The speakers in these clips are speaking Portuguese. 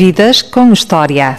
Vidas com História.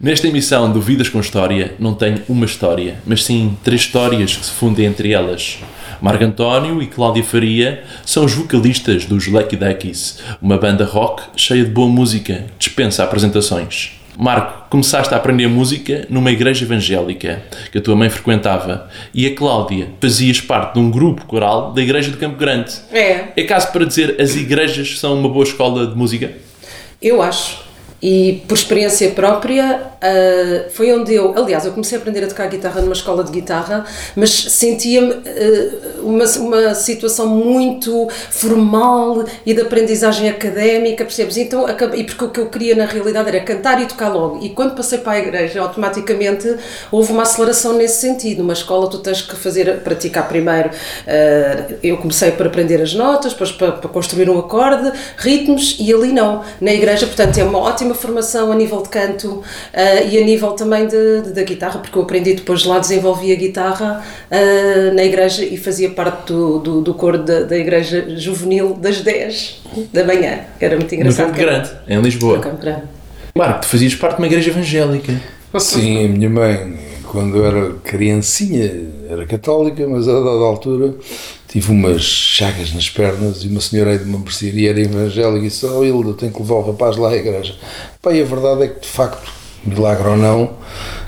Nesta emissão do Vidas com História não tenho uma história, mas sim três histórias que se fundem entre elas. Marco António e Cláudia Faria são os vocalistas dos Lucky Duckies, uma banda rock cheia de boa música, dispensa apresentações. Marco, começaste a aprender música numa igreja evangélica que a tua mãe frequentava e a Cláudia fazias parte de um grupo coral da igreja de Campo Grande. É, É caso para dizer as igrejas são uma boa escola de música? eu acho. E por experiência própria, ah, foi onde eu. Aliás, eu comecei a aprender a tocar guitarra numa escola de guitarra, mas sentia-me ah, uma, uma situação muito formal e de aprendizagem académica, percebes? Então, acabei- e porque o que eu queria na realidade era cantar e tocar logo. E quando passei para a igreja, automaticamente houve uma aceleração nesse sentido. Numa escola, tu tens que fazer, praticar primeiro. ah, eu comecei por aprender as notas, depois para, para construir um acorde, ritmos, e ali não. Na igreja, portanto, é uma ótima formação a nível de canto e a nível também de, de- da guitarra, porque eu aprendi depois lá, desenvolvi a guitarra ah, na igreja e fazia parte do, do, do coro da, da igreja juvenil das 10 da manhã. Era muito No engraçado. Campo Grande, em Lisboa. No Campo Grande. Marco, tu fazias parte de uma igreja evangélica. Sim, a minha mãe, quando eu era criancinha, era católica, mas a dada altura tive umas chagas nas pernas e uma senhora aí de uma mercearia era evangélica e disse: Oh, Hilda, tenho que levar o rapaz lá à igreja. E a verdade é que, de facto, milagre ou não,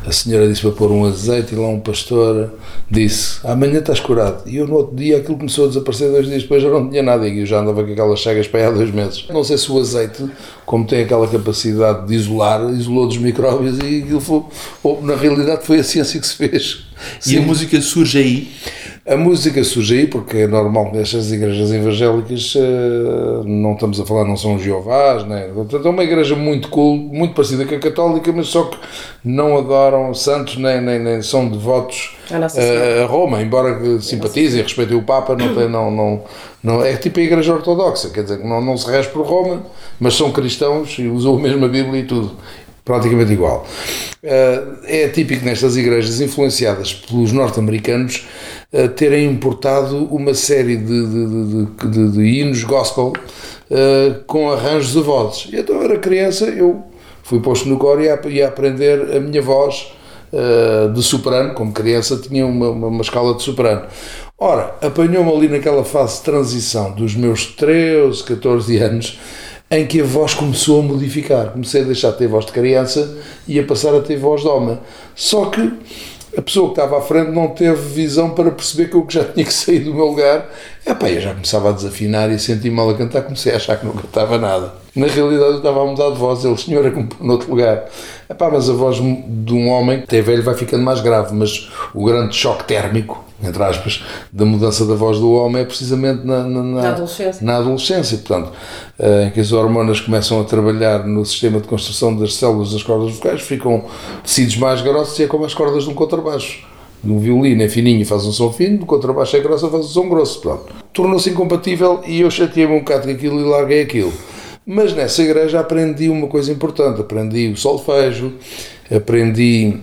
a senhora disse para pôr um azeite e lá um pastor disse: Amanhã estás curado. E eu, no outro dia, aquilo começou a desaparecer. Dois dias depois já não tinha nada e eu já andava com aquelas chagas para aí há dois meses. Não sei se o azeite, como tem aquela capacidade de isolar, isolou dos micróbios e aquilo foi, ou, na realidade foi a ciência que se fez. E a Sim. música surge aí. A música surge aí porque é normal que estas igrejas evangélicas eh, não estamos a falar, não são Jeovás, né? portanto é uma igreja muito cool, muito parecida com a católica, mas só que não adoram santos nem, nem, nem são devotos A eh, a Roma, embora que simpatizem, respeitem o Papa, não, tem, não, não, não é tipo a igreja ortodoxa, quer dizer que não, não se rege por Roma, mas são cristãos e usam a mesma Bíblia e tudo praticamente igual. Eh, É típico nestas igrejas influenciadas pelos norte-americanos eh, terem importado uma série de, de, de, de- hinos gospel eh, com arranjos de vozes. Então eu era criança, eu fui posto no coro e a, aprender a minha voz de soprano, como criança tinha uma, uma, uma escala de soprano. Ora, apanhou-me ali naquela fase de transição dos meus 13, 14 anos, em que a voz começou a modificar. Comecei a deixar de ter voz de criança e a passar a ter voz de homem. Só que a pessoa que estava à frente não teve visão para perceber que eu que já tinha que sair do meu lugar. Epá, eu já começava a desafinar e senti mal a cantar, comecei a achar que não cantava nada. Na realidade eu estava a mudar de voz, ele, é como noutro lugar. Epá, mas a voz de um homem, até velho, vai ficando mais grave, mas o grande choque térmico, entre aspas, da mudança da voz do homem é precisamente na, na, na- Na adolescência. na adolescência, portanto, eh, em que as hormonas começam a trabalhar no sistema de construção das células das cordas vocais, ficam tecidos mais grossos e é como as cordas de um contrabaixo. Um violino é fininho e faz um som fino, do contrabaixo é grosso faz um som grosso. Pronto. Tornou-se incompatível e eu chateei-me um bocado com aquilo e larguei aquilo. Mas nessa igreja aprendi uma coisa importante, aprendi o solfejo, aprendi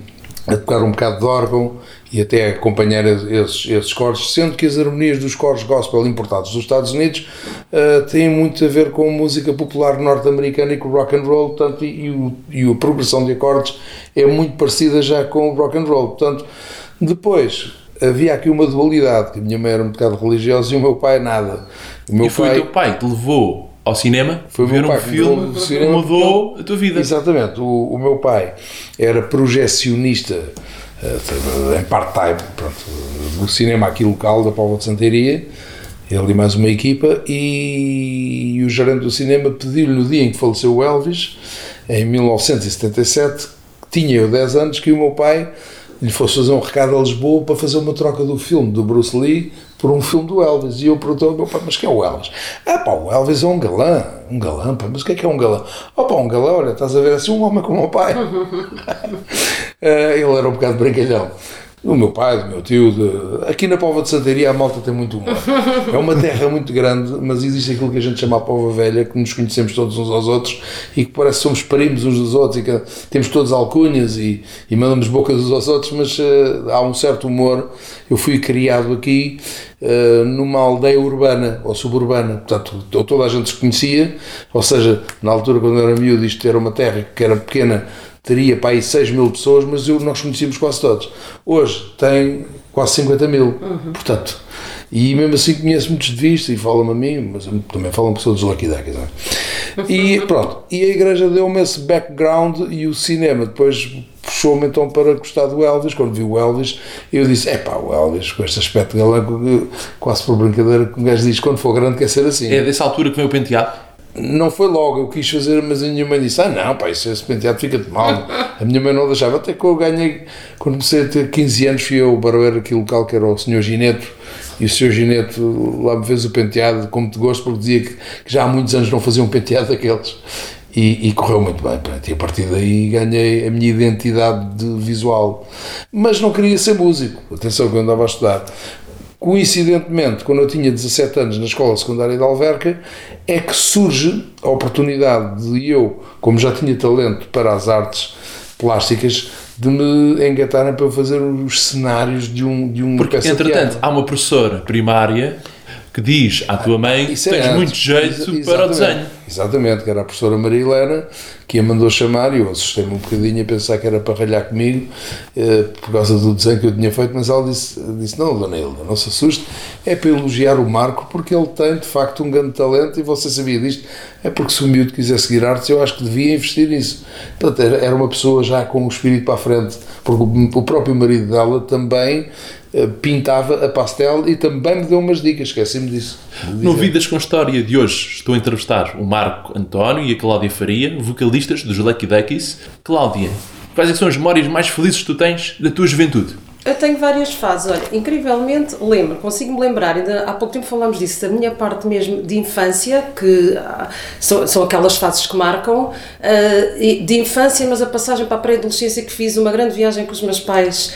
a tocar um bocado de órgão e até a acompanhar esses, esses coros, sendo que as harmonias dos coros gospel importados dos Estados Unidos eh, têm muito a ver com música popular norte-americana e com rock and roll, portanto, e, o- e a progressão de acordes é muito parecida já com o rock and roll. Portanto, depois havia aqui uma dualidade, que a minha mãe era um bocado religiosa e o meu pai nada. O meu e foi o teu pai que te levou ao cinema, Foi ver um filme que cinema. mudou a tua vida. Exatamente. O, o meu pai era projecionista eh, em part-time do cinema aqui local da Póvoa de Santaria, ele e mais uma equipa, e, o gerente do cinema pediu-lhe no dia em que faleceu o Elvis, em 1977, que tinha eu 10 anos, que o meu pai lhe fosse fazer um recado a Lisboa para fazer uma troca do filme do Bruce Lee por um filme do Elvis. E eu perguntei ao meu pai, mas quem é o Elvis? Ah pá, o Elvis é um galã. Um galã, pá, mas o que é que é um galã? Oh pá, um galã, olha, estás a ver assim um homem como o meu pai. Ah, ele era um bocado brincalhão. Do meu pai, do meu tio. De... Aqui na Pova de Santaria a malta tem muito humor. É uma terra muito grande, mas existe aquilo que a gente chama a Pova Velha, que nos conhecemos todos uns aos outros e que parece que somos primos uns dos outros e que temos todos alcunhas e, e mandamos bocas uns aos outros, mas uh, há um certo humor. Eu fui criado aqui uh, numa aldeia urbana ou suburbana, portanto toda a gente se conhecia, ou seja, na altura quando eu era miúdo isto era uma terra que era pequena teria para aí 6 mil pessoas, mas eu, nós conhecíamos quase todos. Hoje tem quase 50 mil, uhum. portanto, e mesmo assim conheço muitos de vista e falam-me a mim, mas também falam pessoas dos Lucky Ducks. E pronto, e a igreja deu-me esse background e o cinema depois puxou-me então para gostar do Elvis. Quando vi o Elvis, eu disse: é pá, o Elvis, com este aspecto galanco, quase por brincadeira, que um gajo diz: quando for grande, quer ser assim. É dessa altura que vem o penteado? Não foi logo, eu quis fazer, mas a minha mãe disse: Ah, não, pá, isso, esse penteado fica-te mal. A minha mãe não deixava. Até que eu ganhei, quando comecei a ter 15 anos, fui eu barbeiro aqui local que era o Sr. Gineto. E o Sr. Gineto lá me fez o penteado como te gosto, porque dizia que, que, já há muitos anos não fazia um penteado daqueles. E, e correu muito bem. Pronto, e a partir daí ganhei a minha identidade visual. Mas não queria ser músico. Atenção, que eu andava a estudar. Coincidentemente, quando eu tinha 17 anos na escola secundária de Alverca, é que surge a oportunidade de eu, como já tinha talento para as artes plásticas, de me engatarem para fazer os cenários de um de um Porque, entretanto, há uma professora primária que diz à tua mãe que tens muito jeito para o desenho. Exatamente, que era a professora Maria Helena, que a mandou chamar e eu assustei-me um bocadinho a pensar que era para ralhar comigo eh, por causa do desenho que eu tinha feito, mas ela disse, disse não, Dona Hilda, não se assuste, é para elogiar o Marco porque ele tem de facto um grande talento e você sabia disto, é porque se o miúdo quiser seguir artes eu acho que devia investir nisso. Portanto, era uma pessoa já com o espírito para a frente, porque o próprio marido dela também pintava a pastel e também me deu umas dicas, esqueci-me disso. No Vidas com História de hoje estou a entrevistar o Marco António e a Cláudia Faria, vocalistas dos Lucky Duckies. Cláudia, quais é são as memórias mais felizes que tu tens da tua juventude? Eu tenho várias fases, olha, incrivelmente lembro, consigo-me lembrar, ainda há pouco tempo falámos disso, da minha parte mesmo de infância, que ah, são, são aquelas fases que marcam, uh, de infância, mas a passagem para a pré-adolescência que fiz uma grande viagem com os meus pais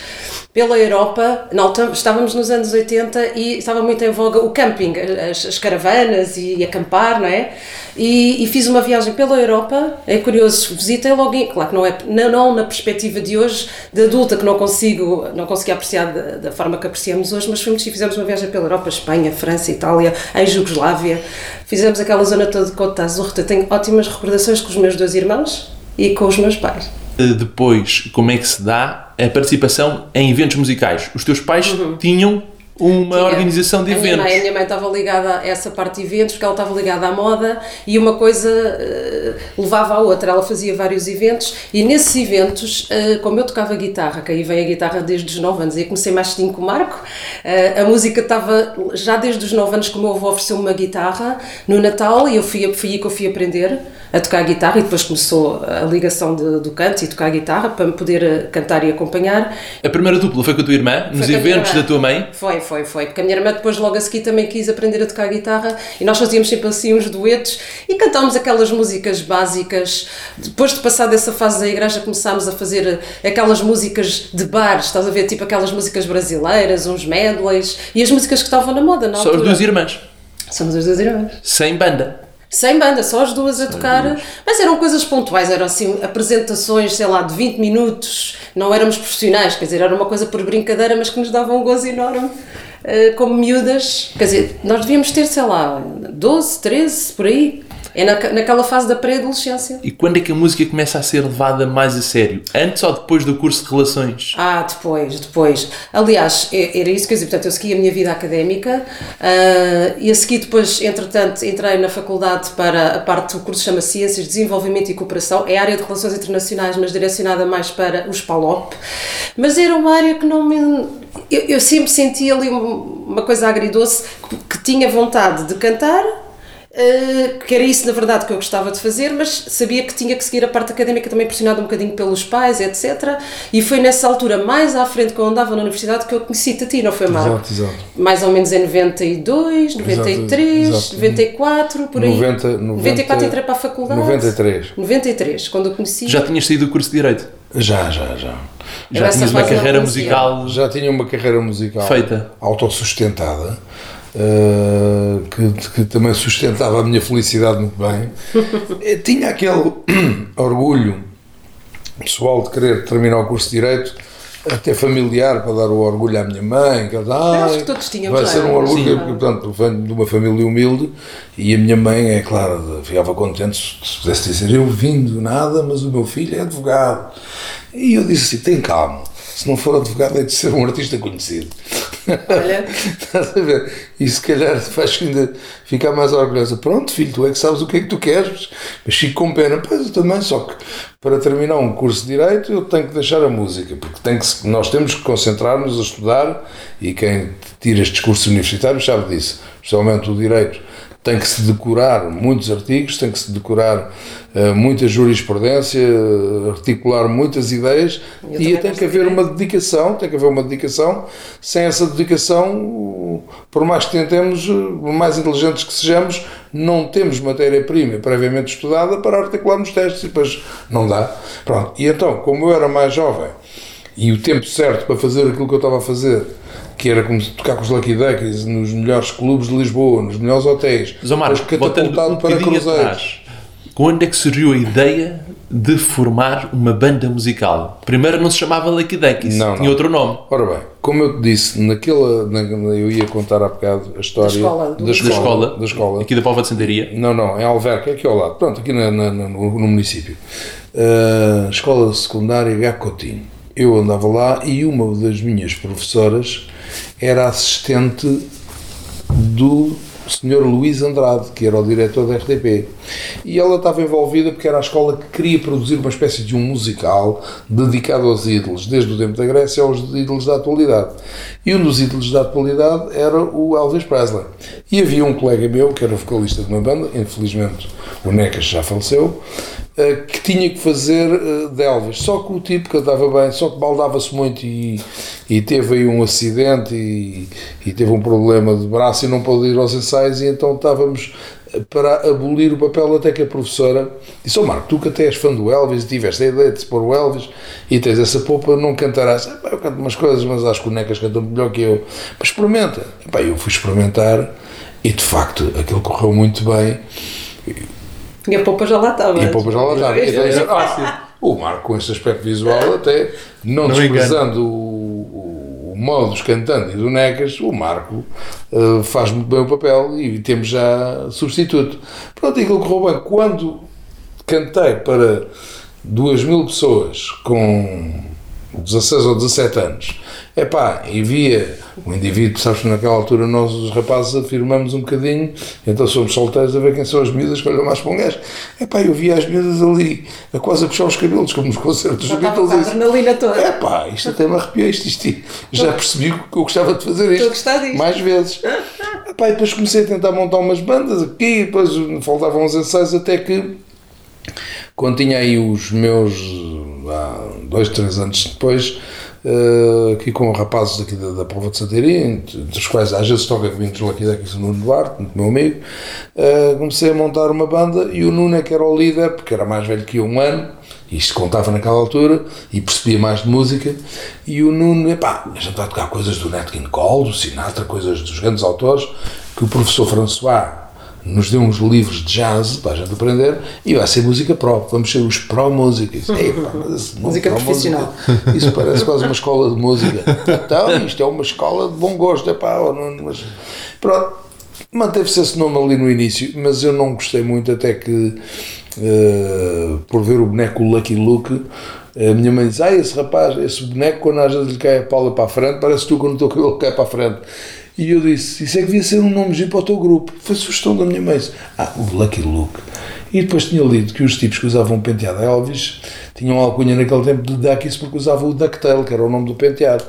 pela Europa, não, estávamos nos anos 80 e estava muito em voga o camping, as, as caravanas e acampar, não é? E, e, fiz uma viagem pela Europa, é curioso, visitei logo, claro que não é não, não, na perspectiva de hoje, de adulta, que não consigo, não consegui apreciar da, da forma que apreciamos hoje, mas fomos, fizemos uma viagem pela Europa, Espanha, França, Itália, em Jugoslávia, fizemos aquela zona toda de Côte d'Azur, tenho ótimas recordações com os meus dois irmãos e com os meus pais. Eh, depois, como é que se dá a participação em eventos musicais? Os teus pais uhum. tinham uma Tinha. organização de a eventos. Minha mãe, a minha mãe estava ligada a essa parte de eventos, porque ela estava ligada à moda e uma coisa uh, levava à outra. Ela fazia vários eventos e nesses eventos, uh, como eu tocava guitarra, que aí vem a guitarra desde os 9 anos, e comecei mais cedo com o Marco, uh, a música estava já desde os 9 anos que o meu avô ofereceu-me uma guitarra no Natal e eu fui, fui que eu fui aprender a tocar guitarra e depois começou a ligação de, do canto e tocar guitarra para me poder cantar e acompanhar. A primeira dupla foi com a tua irmã, nos eventos da tua mãe? Foi, foi, foi. Porque a minha irmã depois logo a seguir também quis aprender a tocar guitarra e nós fazíamos sempre assim uns duetos e cantávamos aquelas músicas básicas. Depois de passar dessa fase da igreja começámos a fazer aquelas músicas de bar, estás a ver? Tipo aquelas músicas brasileiras, uns medleys e as músicas que estavam na moda na Só as duas irmãs? Somos as duas irmãs. Sem banda? Sem banda, só as duas a tocar, mas eram coisas pontuais, eram assim apresentações, sei lá, de 20 minutos, não éramos profissionais, quer dizer, era uma coisa por brincadeira, mas que nos dava um gozo enorme. Uh, como miúdas, quer dizer, nós devíamos ter, sei lá, 12, 13, por aí, é na, naquela fase da pré-adolescência. E quando é que a música começa a ser levada mais a sério? Antes ou depois do curso de relações? Ah, depois, depois. Aliás, é, era isso que eu dizia. Portanto, eu segui a minha vida académica uh, e a seguir depois, entretanto, entrei na faculdade para a parte do curso chama Ciências, Desenvolvimento e Cooperação. É área de Relações Internacionais, mas direcionada mais para os PALOP. Mas era uma área que não me... Eu, eu sempre senti ali uma coisa agridoce, que, que tinha vontade de cantar, Uh, que era isso na verdade que eu gostava de fazer, mas sabia que tinha que seguir a parte académica também pressionada um bocadinho pelos pais, etc. E foi nessa altura, mais à frente, que eu andava na universidade, que eu conheci-te a ti, não foi mal? Exato, exato. Mais ou menos em 92, 93, exato, exato. 94, por aí. 90, 90, 94 entrei para a faculdade. 93. 93, quando eu conheci. Já tinhas saído do curso de Direito? Já, já, já. Já essa tinhas uma carreira musical Já tinha uma carreira musical feita. autossustentada, eh, que, que também sustentava a minha felicidade muito bem. Eh, tinha aquele orgulho pessoal de querer terminar o curso de Direito, até familiar, para dar o orgulho à minha mãe. Que ela, acho "Ai, que todos tínhamos, Vai ser um orgulho, Sim. porque, portanto, venho de uma família humilde e a minha mãe, é claro, ficava contente se pudesse dizer: Eu vim do nada, mas o meu filho é advogado. E eu disse assim: Tem calma, se não for advogado, é de ser um artista conhecido. Olha. Estás a ver? E se calhar faz ainda ficar mais orgulhosa. Pronto, filho, tu é que sabes o que é que tu queres. Mas fico com pena. Pois eu também, só que para terminar um curso de Direito eu tenho que deixar a música, porque tem que, nós temos que concentrar-nos a estudar e quem tira estes cursos universitários sabe disso, especialmente o Direito. Tem que se decorar muitos artigos, tem que se decorar eh, muita jurisprudência, articular muitas ideias Eu e tem que haver uma dedicação, tem que haver uma dedicação. Sem essa dedicação, por mais que tentemos, eh, por mais inteligentes que sejamos, não temos matéria-prima previamente estudada para articularmos testes e depois não dá. Pronto. E então, como eu era mais jovem e o tempo certo para fazer aquilo que eu estava a fazer, que era como tocar com os Lucky Duckies nos melhores clubes de Lisboa, nos melhores hotéis, voltando catapultado um para cruzeiros. quando é que surgiu a ideia de formar uma banda musical? Primeiro não se chamava Lucky Duckies, Não, tinha não. outro nome. Ora bem, como eu te disse, naquela, na, eu ia contar há bocado a história escola, do- Da escola, da escola. aqui da Póvoa de Santaria. Não, não, em Alverca, aqui ao lado, pronto, aqui na- na- no, no município. Uh, escola secundária Gacotinho. Eu andava lá e uma das minhas professoras era assistente do Sr. Luís Andrade, que era o diretor da RTP. E ela estava envolvida porque era a escola que queria produzir uma espécie de um musical dedicado aos ídolos, desde o tempo da Grécia aos ídolos da atualidade. E um dos ídolos da atualidade era o Elvis Presley. E havia um colega meu, que era vocalista de uma banda, infelizmente o Necas já faleceu, que tinha que fazer eh, de Elvis. Só que o tipo cantava bem, só que baldava-se muito e, e teve aí um acidente e, e teve um problema de braço e não pôde ir aos ensaios e então estávamos para abolir o papel até que a professora disse, ó Marco, tu que até és fã do Elvis tiveste a ideia de se pôr o Elvis e tens essa popa, não cantarás. "Epá, Eu canto umas coisas, mas acho que o canta melhor que eu. Mas experimenta. Eu fui experimentar e de facto aquilo correu muito bem. E a popa já lá estava. E a popa já lá estava. Então, Era fácil. o Marco, com esse aspecto visual, até não, Não desprezando o, o, o modus cantante do Necas, o Marco eh, faz muito bem o papel e temos já substituto. Pronto, e aquilo correu bem. Quando cantei para duas mil pessoas com 16 ou 17 anos, epá, e via o indivíduo, sabes que naquela altura nós, os rapazes, afirmamos um bocadinho, então somos solteiros a ver quem são as miúdas que olham mais para um gajo. Epá, eu via as miúdas ali, a quase a puxar os cabelos, como nos concertos dos Beatles. a e adrenalina toda. é pá, isto até me arrepiou, isto, isto, já percebi que eu gostava de fazer isto mais vezes. Epá, e depois comecei a tentar montar umas bandas aqui, depois faltavam uns ensaios até que quando tinha aí os meus há dois, três anos depois, eh, aqui com rapazes aqui da, da Prova de Santaria, entre entre os quais às vezes toca comigo os Lucky Duckies, o Nuno Duarte, meu amigo, eh, comecei a montar uma banda e o Nuno é que era o líder, porque era mais velho que eu um ano, isto contava naquela altura e percebia mais de música. E o Nuno, epá, a gente vai tocar coisas do Nat King Cole, do Sinatra, coisas dos grandes autores, que o professor François nos deu uns livros de jazz para a gente aprender e vai ser música pro, vamos ser os pró-músicos. Música pró-música, profissional. Isso parece quase uma escola de música. Então, isto é uma escola de bom gosto, ó, Nuno, mas pronto. Manteve-se esse nome ali no início, mas eu não gostei muito até que eh, por ver o boneco Lucky Luke a minha mãe diz, ah, esse rapaz, esse boneco quando às vezes lhe cai a paula para a frente parece tu quando o teu cabelo cai para a frente e eu disse, isso é que devia ser um nome para o teu grupo. Foi sugestão da minha mãe. Ah, o Lucky Luke. E depois tinha lido que os tipos que usavam penteado Elvis tinham alcunha naquele tempo de Duckies porque usavam o Ducktail, que era o nome do penteado.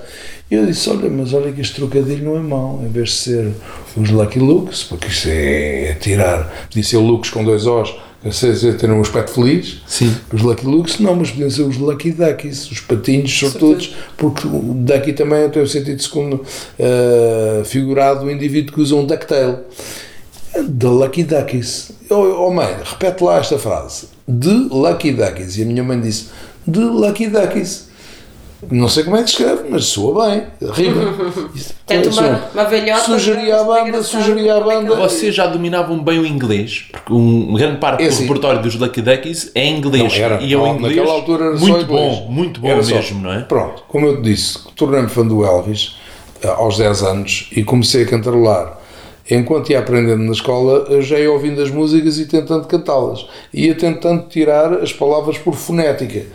E eu disse, olha, mas olha que este trocadilho não é mau, em vez de ser os Lucky Lukes, porque isto é, é tirar, podia ser Lukes com dois Os, ou seja, ter um aspecto feliz, Sim. os Lucky Lukes não, mas podiam ser os Lucky Duckies, os patinhos sortudos, porque o Ducky também tem o sentido segundo eh, figurado do indivíduo que usa um ducktail. The Lucky Duckies. Oh, oh mãe, repete lá esta frase. The Lucky Duckies. E a minha mãe disse, The Lucky Duckies. Não sei como é que se escreve, mas soa bem, rima. Tanto uma, uma velhota. Sugeria a mas banda, sugeria a como é banda. Vocês já dominavam bem o inglês, porque um grande parte É do assim. repertório dos Lucky Duckies é inglês. Não, era, e é um não, inglês naquela altura era só muito inglês. bom, muito bom Era só- mesmo, não é? Pronto, como eu te disse, tornei-me fã do Elvis eh, aos 10 anos e comecei a cantarolar. Enquanto ia aprendendo na escola, eu já ia ouvindo as músicas e tentando cantá-las. Ia tentando tirar as palavras por fonética.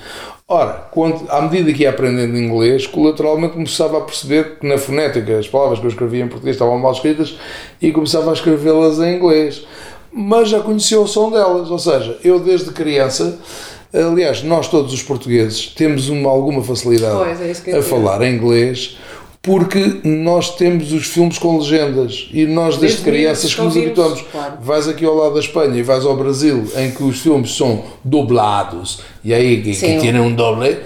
Ora, quando, à medida que ia aprendendo inglês, colateralmente começava a perceber que na fonética as palavras que eu escrevia em português estavam mal escritas e começava a escrevê-las em inglês. Mas já conhecia o som delas, ou seja, eu desde criança, aliás, nós todos os portugueses temos uma, alguma facilidade Pois, é a falar em inglês porque nós temos os filmes com legendas e nós desde, Desde crianças que nos habituamos. claro. Vais aqui ao lado da Espanha e vais ao Brasil em que os filmes são dublados e aí que, que tiene um doble,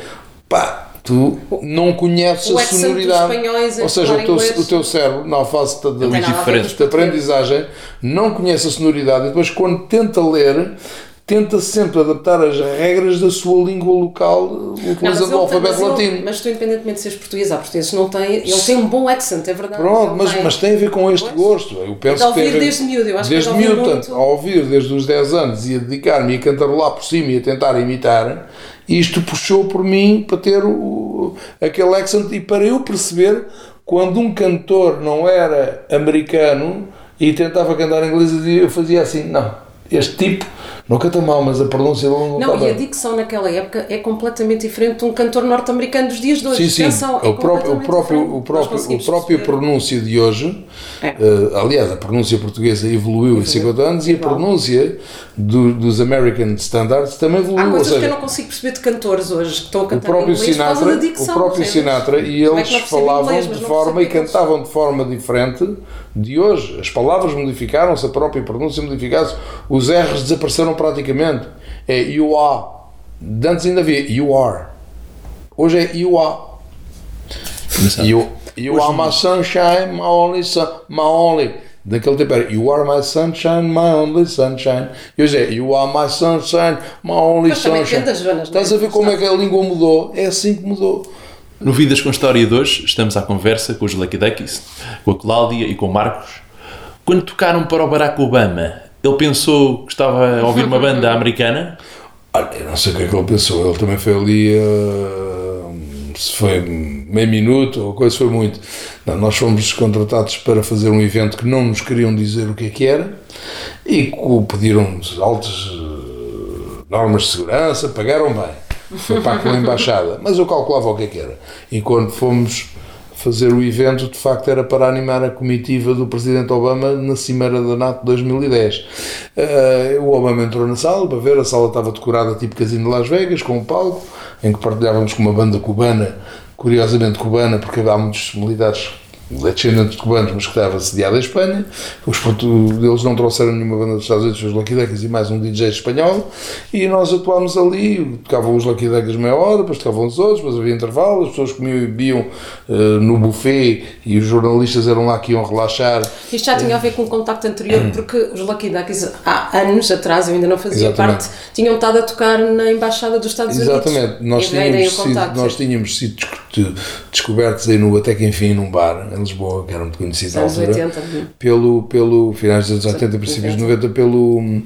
pá, tu não conheces O a sonoridade. Ou seja, o teu, o teu cérebro, na fase de, de, Não tem nada a ver diferente. com os de portugueses. aprendizagem, não conhece a sonoridade e depois quando tenta ler, tenta sempre adaptar as regras da sua língua local utilizando o alfabeto latino. Mas tu, independentemente de seres português, há portugueses que não têm. Ele tem um bom accent, é verdade. Pronto, mas, tem. mas tem a ver com este gosto. Eu penso de ouvir que tem desde miúdo, eu acho que desde de ouvir miúdo, muito. portanto, a ouvir desde os 10 anos e a dedicar-me e a cantarolar por cima e a tentar imitar, isto puxou por mim para ter o, aquele accent e para eu perceber quando um cantor não era americano e tentava cantar em inglês, eu fazia assim: não, este tipo não canta mal, mas a pronúncia dele não, Não, está e a bem. dicção naquela época é completamente diferente de um cantor norte-americano dos dias de hoje. Sim, sim. Atenção, é o próprio, o próprio, o próprio, o próprio pronúncio de hoje, É. eh, aliás, a pronúncia portuguesa evoluiu em 50 anos e a pronúncia do- dos American Standards também evoluiu. Há coisas que eu seja, não consigo perceber de cantores hoje que estão a o cantar próprio em inglês por causa Sinatra, da dicção. o próprio? Sinatra e é eles não falavam inglês, de não forma e cantavam de forma diferente de hoje. As palavras modificaram-se, a própria pronúncia modificaram-se, os R's desapareceram praticamente. É you are. De Antes ainda havia you are. Hoje é you are. You, you are my sunshine, my only sun, my only. Naquele tempo era You are my sunshine, my only sunshine. E hoje é You are my sunshine, my only Mas sunshine. das zonas, Estás a é? ver como é que a língua mudou? É assim que mudou. No Vidas com História de hoje, estamos à conversa com os Lucky Duckies, com a Cláudia e com o Marcos. Quando tocaram para o Barack Obama, ele pensou que estava a ouvir uma banda americana? Olha, eu não sei o que é que ele pensou. Ele também foi ali. ah, se foi meio minuto ou coisa, foi muito. Não, nós fomos contratados para fazer um evento que não nos queriam dizer o que é que era e pediram-nos altas ah, normas de segurança, pagaram bem. Foi para aquela embaixada. Mas eu calculava o que é que era. E quando fomos fazer o evento, de facto, era para animar a comitiva do Presidente Obama na Cimeira da NATO 2010. Eh, o Obama entrou na sala para ver, a sala estava decorada tipo Casino de Las Vegas, com um palco, em que partilhávamos com uma banda cubana, curiosamente cubana, porque há muitos militares descendentes de cubanos, mas que estava sediado em Espanha. Os eles não trouxeram nenhuma banda dos Estados Unidos, os Lucky Duckies e mais um DJ espanhol. E nós atuámos ali, tocavam os Lucky Duckies meia hora, depois tocavam os outros, depois havia intervalo, as pessoas comiam e bebiam eh, no buffet e os jornalistas eram lá que iam relaxar. Isto já tinha a ver com o contacto anterior, porque os Lucky Duckies, há anos atrás, eu ainda não fazia Exatamente. parte, tinham estado a tocar na Embaixada dos Estados Unidos. Exatamente, nós tínhamos, sido, nós tínhamos sido desco- descobertos aí no Até que Enfim num bar em Lisboa, que era muito conhecido na Anos altura, 80. pelo, pelo finais dos anos 80, princípios de 90, pelo,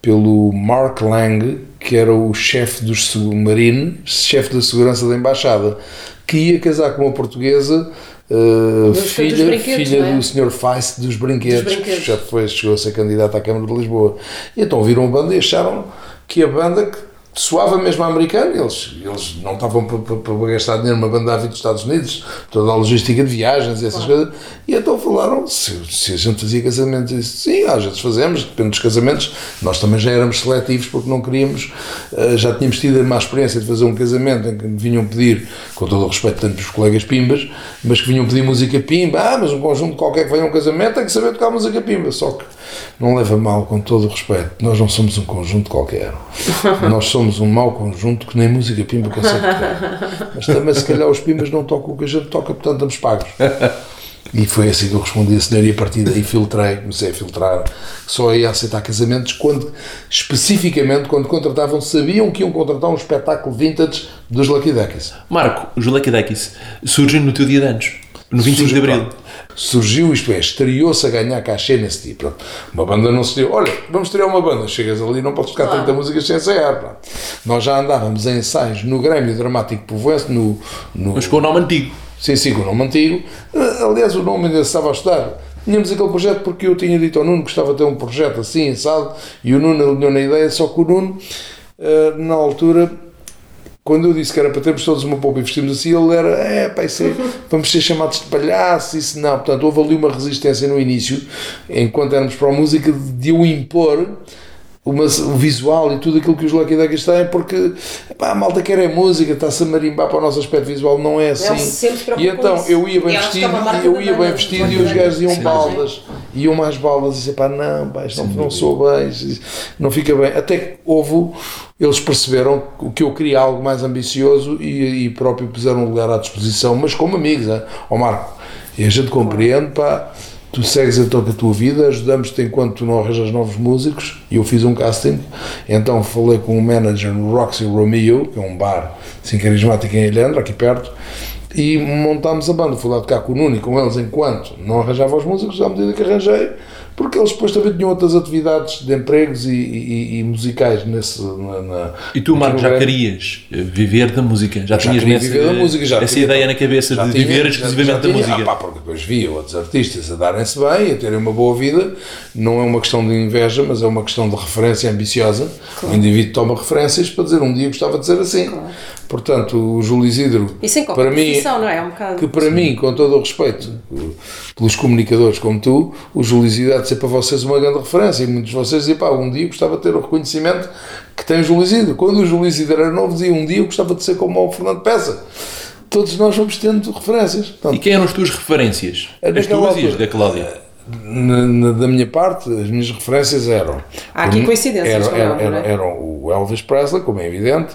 pelo Mark Lang, que era o chefe dos submarinos, chefe da segurança da embaixada, que ia casar com uma portuguesa. uh, Dos- dos filha filha é? do Sr. Feist dos brinquedos, Dos brinquedos. que já foi, chegou a ser candidato à Câmara de Lisboa. E então viram a banda e acharam que a banda que soava mesmo americana, eles, eles não estavam para, para, para gastar dinheiro numa banda a vir dos Estados Unidos, toda a logística de viagens e essas coisas, e então falaram se, se a gente fazia casamentos, disse, sim, às vezes fazemos, depende dos casamentos, nós também já éramos seletivos porque não queríamos, eh, já tínhamos tido a má experiência de fazer um casamento em que me vinham pedir, com todo o respeito tanto dos colegas pimbas, mas que vinham pedir música pimba, ah, mas um conjunto qualquer que venha a um casamento tem que saber tocar música pimba, só que não leva mal, com todo o respeito, nós não somos um conjunto qualquer, nós somos um mau conjunto que nem música pimba consegue tocar, mas também se calhar os pimbas não tocam o que a gente toca, portanto estamos pagos. E foi assim que eu respondi a senhor e a partir daí filtrei, comecei a filtrar, só ia aceitar casamentos quando, especificamente, quando contratavam, sabiam que iam contratar um espetáculo vintage dos Lucky Duckies. Marco, os Lucky Duckies surgem no teu dia de anos, no 25 de Surgiu, Abril. pronto. Surgiu, isto é, estreou-se a ganhar cachê nesse dia. Pronto. Uma banda não se deu. Olha, vamos estrear uma banda. Chegas ali não podes tocar Claro. 30 músicas sem ensaiar. pronto. Nós já andávamos em ensaios no Grêmio Dramático Povoense, no, no, Mas com o nome antigo. Sim, sim, com o nome antigo. Eh, Aliás, o nome ainda se estava a estudar. Tínhamos aquele projeto porque eu tinha dito ao Nuno que gostava de ter um projeto assim, assado, e o Nuno alinhou na ideia, só que o Nuno, eh, na altura, quando eu disse que era para termos todos uma poupa e vestirmos assim, ele era, é, pá, isso é, vamos ser chamados de palhaço, isso não. Portanto, houve ali uma resistência no início, enquanto éramos para a música, de eu impor uma, o visual e tudo aquilo que os Lucky Duckies têm, porque pá, a malta quer é música, está-se a marimbar para o nosso aspecto visual, não é assim. e então eu ia bem E vestido, eu ia bem vestido e os gajos iam baldas, iam mais baldas e disse, pá, não, pá, isto não, não sou bem, não fica bem. Até que houve, eles perceberam que eu queria algo mais ambicioso e, e próprio puseram um lugar à disposição, mas como amigos, hein? ó Marco, e a gente compreende, pá, tu segues então com a tua vida, ajudamos-te enquanto não arranjas novos músicos, e eu fiz um casting, então falei com o manager Roxy Romeo, que é um bar assim carismático em Ilhandra, aqui perto, e montámos a banda, fui lá tocar com o Nuno e com eles enquanto não arranjava os músicos, à medida que arranjei, porque eles depois também tinham outras atividades de empregos e, e- e musicais nesse, na, na- E tu, Marco, já querias eh, viver da música? Já, Já tinhas queria esse- viver da música, já essa tinha- ideia na cabeça de tinha- viver exclusivamente da música? Ah, pá, porque depois via outros artistas a darem-se bem, a terem uma boa vida. Não é uma questão de inveja, mas é uma questão de referência ambiciosa. O indivíduo toma referências para dizer um dia gostava de ser assim. Portanto, o Júlio Isidro, E qualquer para mim, profissão, não é? É um bocado. que para mim, com todo o respeito pelos comunicadores como tu, o Júlio Isidro há de ser para vocês uma grande referência. E muitos de vocês dizem, pá, um dia eu gostava de ter o reconhecimento que tem o Júlio Isidro. Quando o Júlio Isidro era novo, dizia, um dia eu gostava de ser como o Fernando Peça. Todos nós vamos tendo referências. Portanto, E quem eram as tuas referências? É As tuas e as altura. da Cláudia? Na- na- da minha parte, as minhas referências eram. Há aqui o- coincidências, eram, não é? eram o Elvis Presley, como é evidente,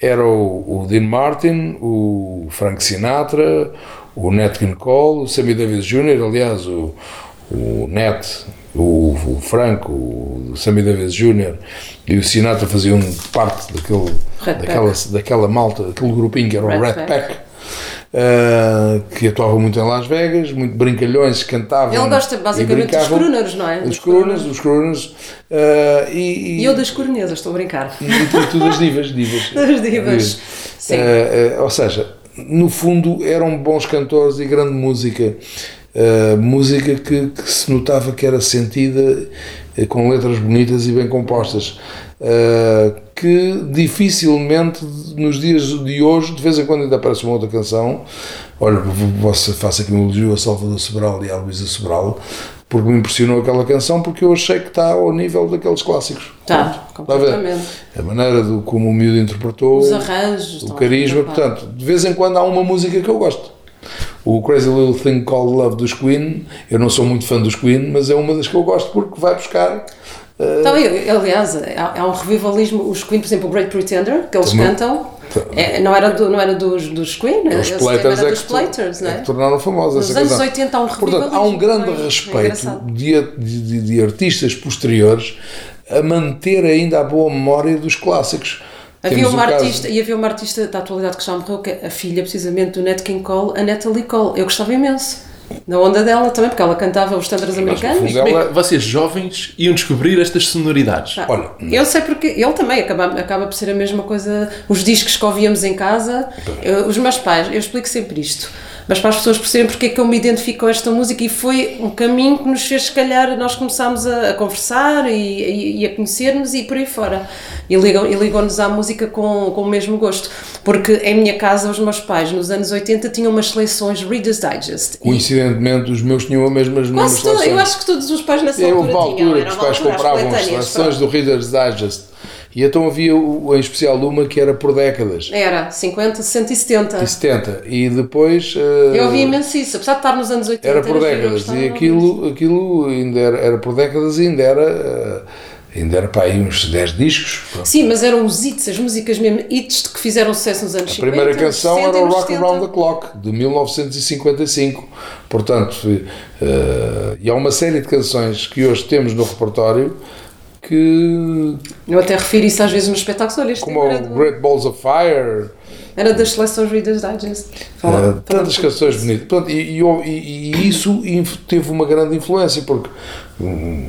era o, o Dean Martin, o Frank Sinatra, o Nat King Cole, o Sammy Davis Jr., aliás, o, o Nat, o, o Frank, o Sammy Davis Jr. e o Sinatra faziam parte daquele, Red daquela, daquela malta, daquele grupinho que era o Red Red Pack. Pack. Uh, que atuava muito em Las Vegas, muito brincalhões, cantavam. Ele gosta basicamente dos crooners, não é? Dos crooners, dos crooners. uh, e, E eu das cornesas, estou a brincar. e, e tudo das divas. divas Das divas. Sim. Uh, uh, ou seja, no fundo eram bons cantores e grande música. Uh, música que, que se notava que era sentida uh, com letras bonitas e bem compostas. Uh, que dificilmente nos dias de hoje, de vez em quando ainda aparece uma outra canção. Olha, você faço aqui um elogio a Salvador Sobral e à Luísa Sobral, porque me impressionou aquela canção, porque eu achei que está ao nível daqueles clássicos. Tá, está a completamente. A maneira do, como o miúdo interpretou, Os arranjos. o carisma, a portanto, de vez em quando há uma música que eu gosto. O Crazy Little Thing Called Love dos Queen, eu não sou muito fã dos Queen, mas é uma das que eu gosto porque vai buscar. Então, eu- aliás, há, há um revivalismo. Os Queen, por exemplo, o Great Pretender, que eles Também. cantam, é, não, era do, não era dos, dos Queen, os esse tema Platers era é Platers, não é é? que tornaram famosa Nos essa anos canção. 80 há um Portanto, há um grande é respeito engraçado. de, de, de- artistas posteriores a manter ainda a boa memória dos clássicos. Havia Temos uma o caso- artista, e havia uma artista da atualidade que já morreu, que é a filha precisamente do Nat King Cole, a Natalie Cole. Eu gostava imenso. Na onda dela também, porque ela cantava os standards no americanos. fundo, Como é Ela- que vocês jovens iam descobrir estas sonoridades? Ah, Olha, eu sei porque ele também acaba, acaba por ser a mesma coisa. Os discos que ouvíamos em casa, eu- os meus pais, eu explico sempre isto, mas para as pessoas perceberem porque é que eu me identifico com esta música e foi um caminho que nos fez, se calhar, nós começámos a, a conversar e, e- a conhecermos e por aí fora. E ligam- e ligam-nos à música com, com o mesmo gosto. Porque em minha casa, os meus pais, nos anos 80, tinham umas seleções Reader's Digest. Coincidentemente, os meus tinham as mesmas quase todo, eu acho que todos os pais nessa É, altura houve uma tinham. altura Era que os uma pais altura, compravam as seleções do Reader's Digest e então havia em especial uma que era por décadas, Era 50, 60 e 70. e 70, e depois eh, Eu ouvi imenso isso, apesar de estar nos anos 80. era por décadas e aquilo, aquilo ainda era, era por décadas e ainda era eh, Ainda era para aí uns 10 discos. pronto. Sim, mas eram os hits, as músicas mesmo hits de que fizeram sucesso nos anos A 50. primeira canção 60 era o Rock 70. Around the Clock, de 1955. Portanto, eh, e há uma série de canções que hoje temos no repertório que, Eu até refiro isso às vezes nos espetáculos. Olha, este como era, o do- Great Balls of Fire, era das seleções Reader's Digest. Fala- tantas tudo. canções bonitas. Portanto, e, e e- e isso teve uma grande influência, porque hum,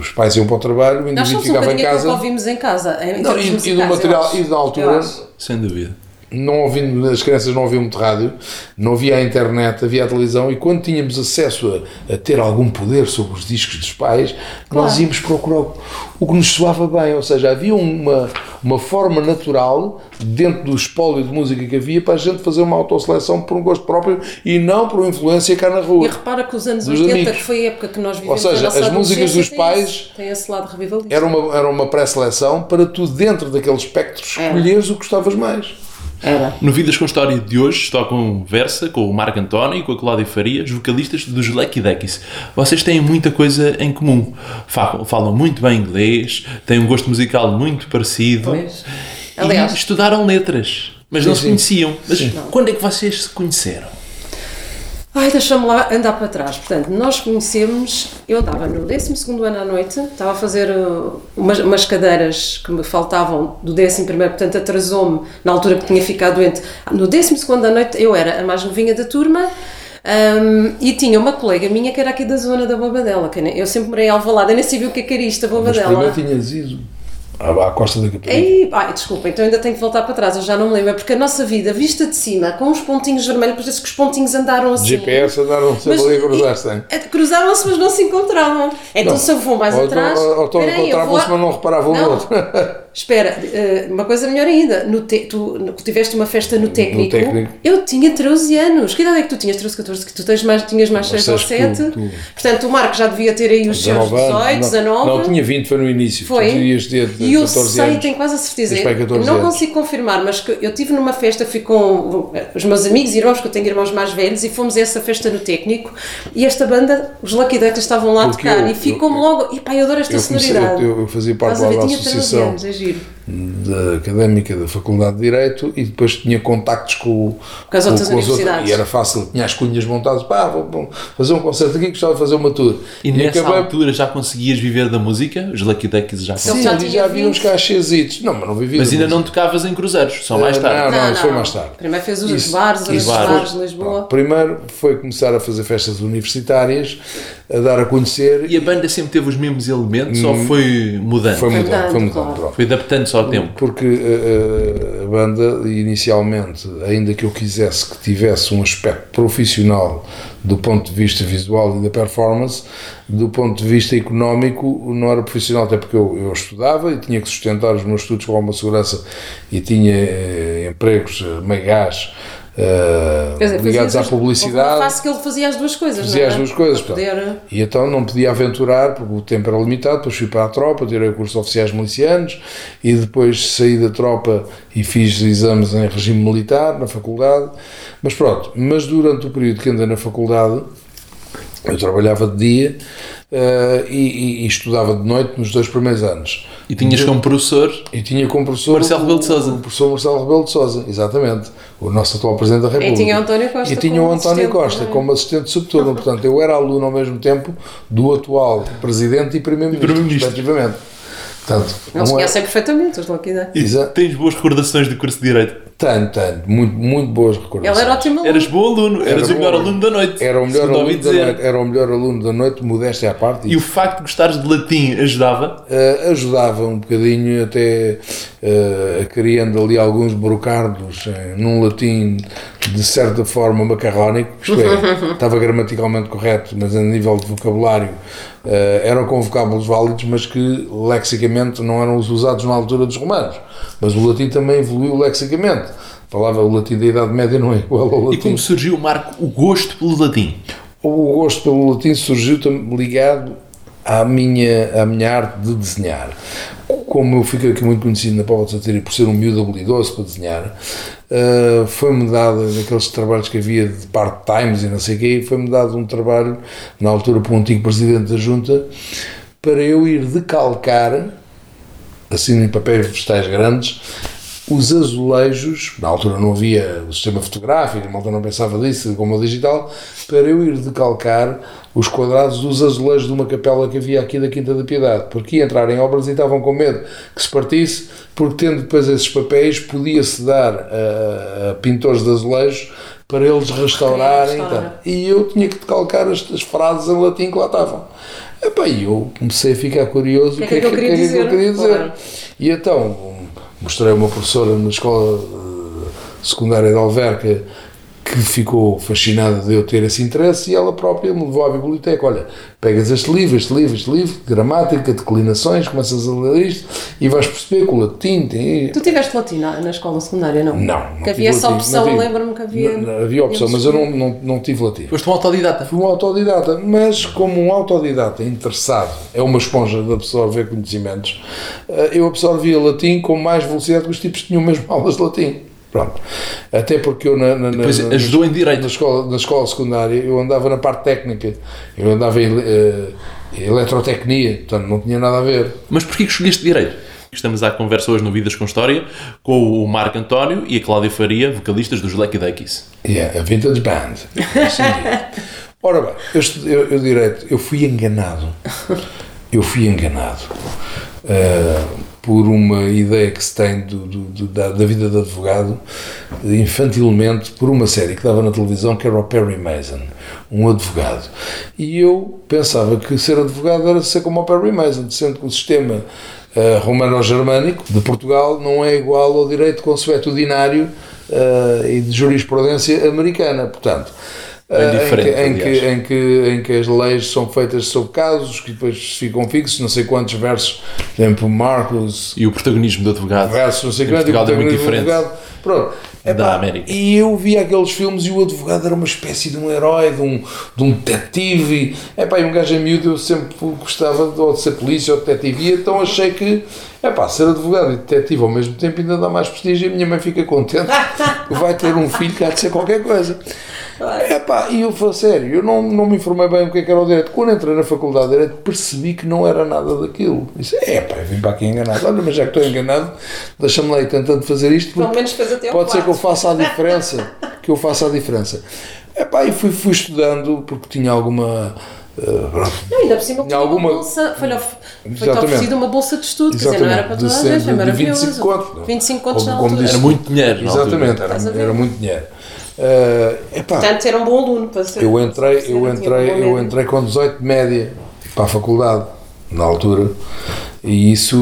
os pais iam para o trabalho, o Nós indivíduo somos um ficava em aquilo que casa. ouvimos em casa. Em Não, e, e do material, acho. e Eu altura. Sem dúvida. Não ouvindo, as crianças não ouviam muito rádio, não havia a internet, havia a televisão e quando tínhamos acesso a, a ter algum poder sobre os discos dos pais, nós Claro. íamos procurar o, o que nos soava bem, ou seja, havia uma, uma forma natural dentro do espólio de música que havia para a gente fazer uma autoseleção por um gosto próprio e não por uma influência cá na E rua. repara que os anos Dos 80, amigos. que foi a época que nós vivemos seja, a nossa as músicas dos pais Tem esse lado revivalista. Era uma, era uma pré-seleção para tu, dentro daquele espectro, escolheres o que gostavas mais. Era. No Vidas com História de hoje estou à conversa com o Marco António e com a Cláudia Faria, os vocalistas dos Lucky Duckies. Vocês têm muita coisa em comum. Falam, falam muito bem inglês, têm um gosto musical muito parecido Pois. e Aliás- estudaram letras, mas não se sim. conheciam. Mas quando é que vocês se conheceram? Ai, deixa-me lá andar para trás. Portanto, nós conhecemos, eu estava no 12 ano à noite, estava a fazer uh, umas, umas cadeiras que me faltavam do 11, portanto atrasou-me na altura que tinha ficado doente. No 12 à noite eu era a mais novinha da turma. um, e tinha uma colega minha que era aqui da zona da Bobadela, que eu sempre morei em Alvalade, eu nem sabia o que é que era isto, a Mas Bobadela. primeiro tinhas ido à, costa da Caparica. Ei, ai, desculpa, então ainda tenho que voltar para trás, eu já não me lembro, porque a nossa vida, vista de cima, com os pontinhos vermelhos, parece que os pontinhos andaram assim. GPS andaram sempre ali a cruzar-se, tem? Cruzavam-se, mas não se encontravam. Então, Não. se eu vou mais Ou atrás. então- ou então encontravam-se, mas não reparavam no outro. Espera, eh, uma coisa melhor ainda. No te, tu, no- tiveste uma festa no técnico, técnico. Eu tinha 13 anos. Que idade é que tu tinhas? 13, 14? Que tu tens mais, tinhas mais 6 ou Mas sabes 7. que tu- tu- Portanto, o Marco já devia ter aí os seus 19 anos. 18, Não, 19. Não, tinha 20, foi no início. Foi. Tu E eu 14 sei, anos. tenho quase a certeza. Tens pai 14 não anos. consigo confirmar, mas que eu estive numa festa, fui com os meus amigos e irmãos, que eu tenho irmãos mais velhos, e fomos a essa festa no técnico. E esta banda, os Lucky Ducks, estavam lá a Porque tocar. eu- e ficou-me logo. E pá, eu adoro esta Eu, comecei, sonoridade. eu, eu fazia parte a lá da Tinha 13 associação anos, é giro. Da académica da Faculdade de Direito e depois tinha contactos com, Com as outras universidades. e era fácil, tinha as cunhas montadas, pá, vou, vou fazer um concerto aqui, gostava de fazer uma tour. E, nessa acabei- altura já conseguias viver da música? Os Lucky Duckies já Ele Sim, já já havia 20. uns cachezitos. Não, mas não vivia Mas da ainda música. não tocavas em cruzeiros, só mais Eh, tarde. não, isso foi mais tarde. Primeiro fez os Isso- bares, os bares de Lisboa. Primeiro foi começar a fazer festas universitárias, a dar a conhecer E a banda sempre teve os mesmos elementos ou foi mudando? Hum. foi Foi mudando, mudando, foi mudando, claro. Foi adaptando-se ao tempo. Porque uh, uh, a banda, inicialmente, ainda que eu quisesse que tivesse um aspecto profissional do ponto de vista visual e da performance, do ponto de vista económico, não era profissional, até porque eu, eu estudava e tinha que sustentar os meus estudos com alguma segurança e tinha eh, empregos eh, meio gás. Dizer, ligados à publicidade. Fase que ele fazia as duas coisas, Fazia não as é? duas coisas, poder- E então não podia aventurar, porque o tempo era limitado, depois fui para a tropa, tirei o curso de oficiais milicianos e depois saí da tropa e fiz exames em regime militar na faculdade. Mas pronto, mas durante o período que andei na faculdade, eu trabalhava de dia eh, e, e- e estudava de noite nos dois primeiros anos. E tinhas como professor E tinha como professor Marcelo o- Rebelo de Sousa. O professor Marcelo Rebelo de Sousa, exatamente. O nosso atual Presidente da República. tinha o António Costa E tinha o António Costa também. como assistente subturno. Portanto, eu era aluno ao mesmo tempo do atual Presidente e Primeiro-Ministro, Primeiro-Ministro. respectivamente. Portanto, Eles um é- conhecem perfeitamente os Ducks. e Exato. tens boas recordações do curso de Direito. Tenho, tenho. Muito, muito boas recordações. Ele era ótimo aluno. Eras bom aluno, eras Era o melhor bom. aluno da noite. Era o melhor aluno da noite. Era o melhor aluno da noite, modéstia à parte. E o facto de gostares de latim ajudava? Uh, ajudava um bocadinho até uh, criando ali alguns brocardos eh, num latim de certa forma macarrónico, isto é, estava gramaticalmente correto, mas a nível de vocabulário uh, eram com vocábulos válidos, mas que lexicamente não eram os usados na altura dos romanos. Mas o latim também evoluiu lexicamente. Falava o latim da Idade Média não é igual ao E latim. como surgiu, Marco, o gosto pelo latim? O gosto pelo latim surgiu ligado à minha, à minha arte de desenhar. Como eu fiquei aqui muito conhecido na Póvoa de por ser um miúdo habilidoso para desenhar, uh, foi-me dado, naqueles trabalhos que havia de part-times e não sei o quê, foi-me dado um trabalho, na altura por um antigo presidente da Junta, para eu ir decalcar assim em papéis vegetais grandes, os azulejos, na altura não havia o sistema fotográfico, na altura não pensava disso como o digital, para eu ir decalcar os quadrados dos azulejos de uma capela que havia aqui da Quinta da Piedade, porque ia entrar em obras e estavam com medo que se partisse, porque tendo depois esses papéis, podia-se dar a, a pintores de azulejos para eles restaurarem. restaurar. Então. E eu tinha que decalcar as, as frases em latim que lá estavam. Epá, e eu comecei a ficar curioso O que é que eu queria dizer? queria dizer. E então mostrei a uma professora na escola eh, secundária de Alverca que ficou fascinada de eu ter esse interesse e ela própria me levou à biblioteca. Olha, pegas este livro, este livro, este livro, de gramática, declinações, começas a ler isto e vais perceber que o latim tem. Tu tiveste latim na, na escola secundária, não? Não, não Que havia essa latim, opção, lembro-me que havia. Não, não, havia opção, mas eu não, não, não tive latim. Foste um autodidata. Fui um autodidata, mas como um autodidata interessado é uma esponja de absorver conhecimentos, eh, eu absorvia latim com mais velocidade que os tipos que tinham mesmo aulas de latim. Pronto. Até porque eu na, na, na- ajudou em direito. na escola, na escola secundária eu andava na parte técnica, eu andava em eh, eletrotecnia, portanto não tinha nada a ver. Mas porquê que escolheste direito? Estamos à conversa hoje no Vidas com História com o Marco António e a Cláudia Faria, vocalistas dos Lecky Duckies. Yeah, a Vintage Band. Assim digo. Ora bem, eu, eu, eu direito, eu fui enganado. Eu fui enganado eh, por uma ideia que se tem do, do- da, da vida de advogado, infantilmente, por uma série que dava na televisão que era o Perry Mason, um advogado. E eu pensava que ser advogado era ser como o Perry Mason, sendo que o sistema eh, romano-germânico de Portugal não é igual ao direito consuetudinário eh, e de jurisprudência americana. Portanto, Bem diferente, em, que, em, que, em, que, em que as leis são feitas sobre casos que depois ficam fixos, não sei quantos versos, por exemplo, Marcos E o protagonismo do advogado versus não sei em quanto, o Portugal é muito diferente. Pronto. Da Epá, América. E eu via aqueles filmes e o advogado era uma espécie de um herói, de um, de um detetive. Epá, e um gajo em miúdo eu sempre gostava de, ou de ser polícia ou detetive. E então achei que epá, ser advogado e detetive ao mesmo tempo ainda dá mais prestígio e a minha mãe fica contente. Vai ter um filho que há de ser qualquer coisa. Epá, e eu falei sério, eu não, não me informei bem o que, é que era o direito. Quando entrei na faculdade de direito, percebi que não era nada daquilo. Disse, é pá, eu vim para aqui enganado. Olha, mas já que estou enganado, deixa-me lá ir tentando fazer isto. Pelo menos até Pode ser que eu faça a diferença. que eu faça a diferença. Epá, e fui, fui estudando porque tinha alguma. Eh, pronto, Não, ainda por cima tinha alguma- bolsa, foi-lhe of- Exatamente. oferecida uma bolsa de estudo, quer dizer, não era para toda a gente, é maravilhoso. 25 contos. 25 contos na altura. disse- Era muito dinheiro. Exatamente, era, era muito dinheiro. Eh, epá, Portanto, era um bom aluno para ser. eu entrei, ser- eu entrei, eu entrei com 18 de média para a faculdade, na altura, e isso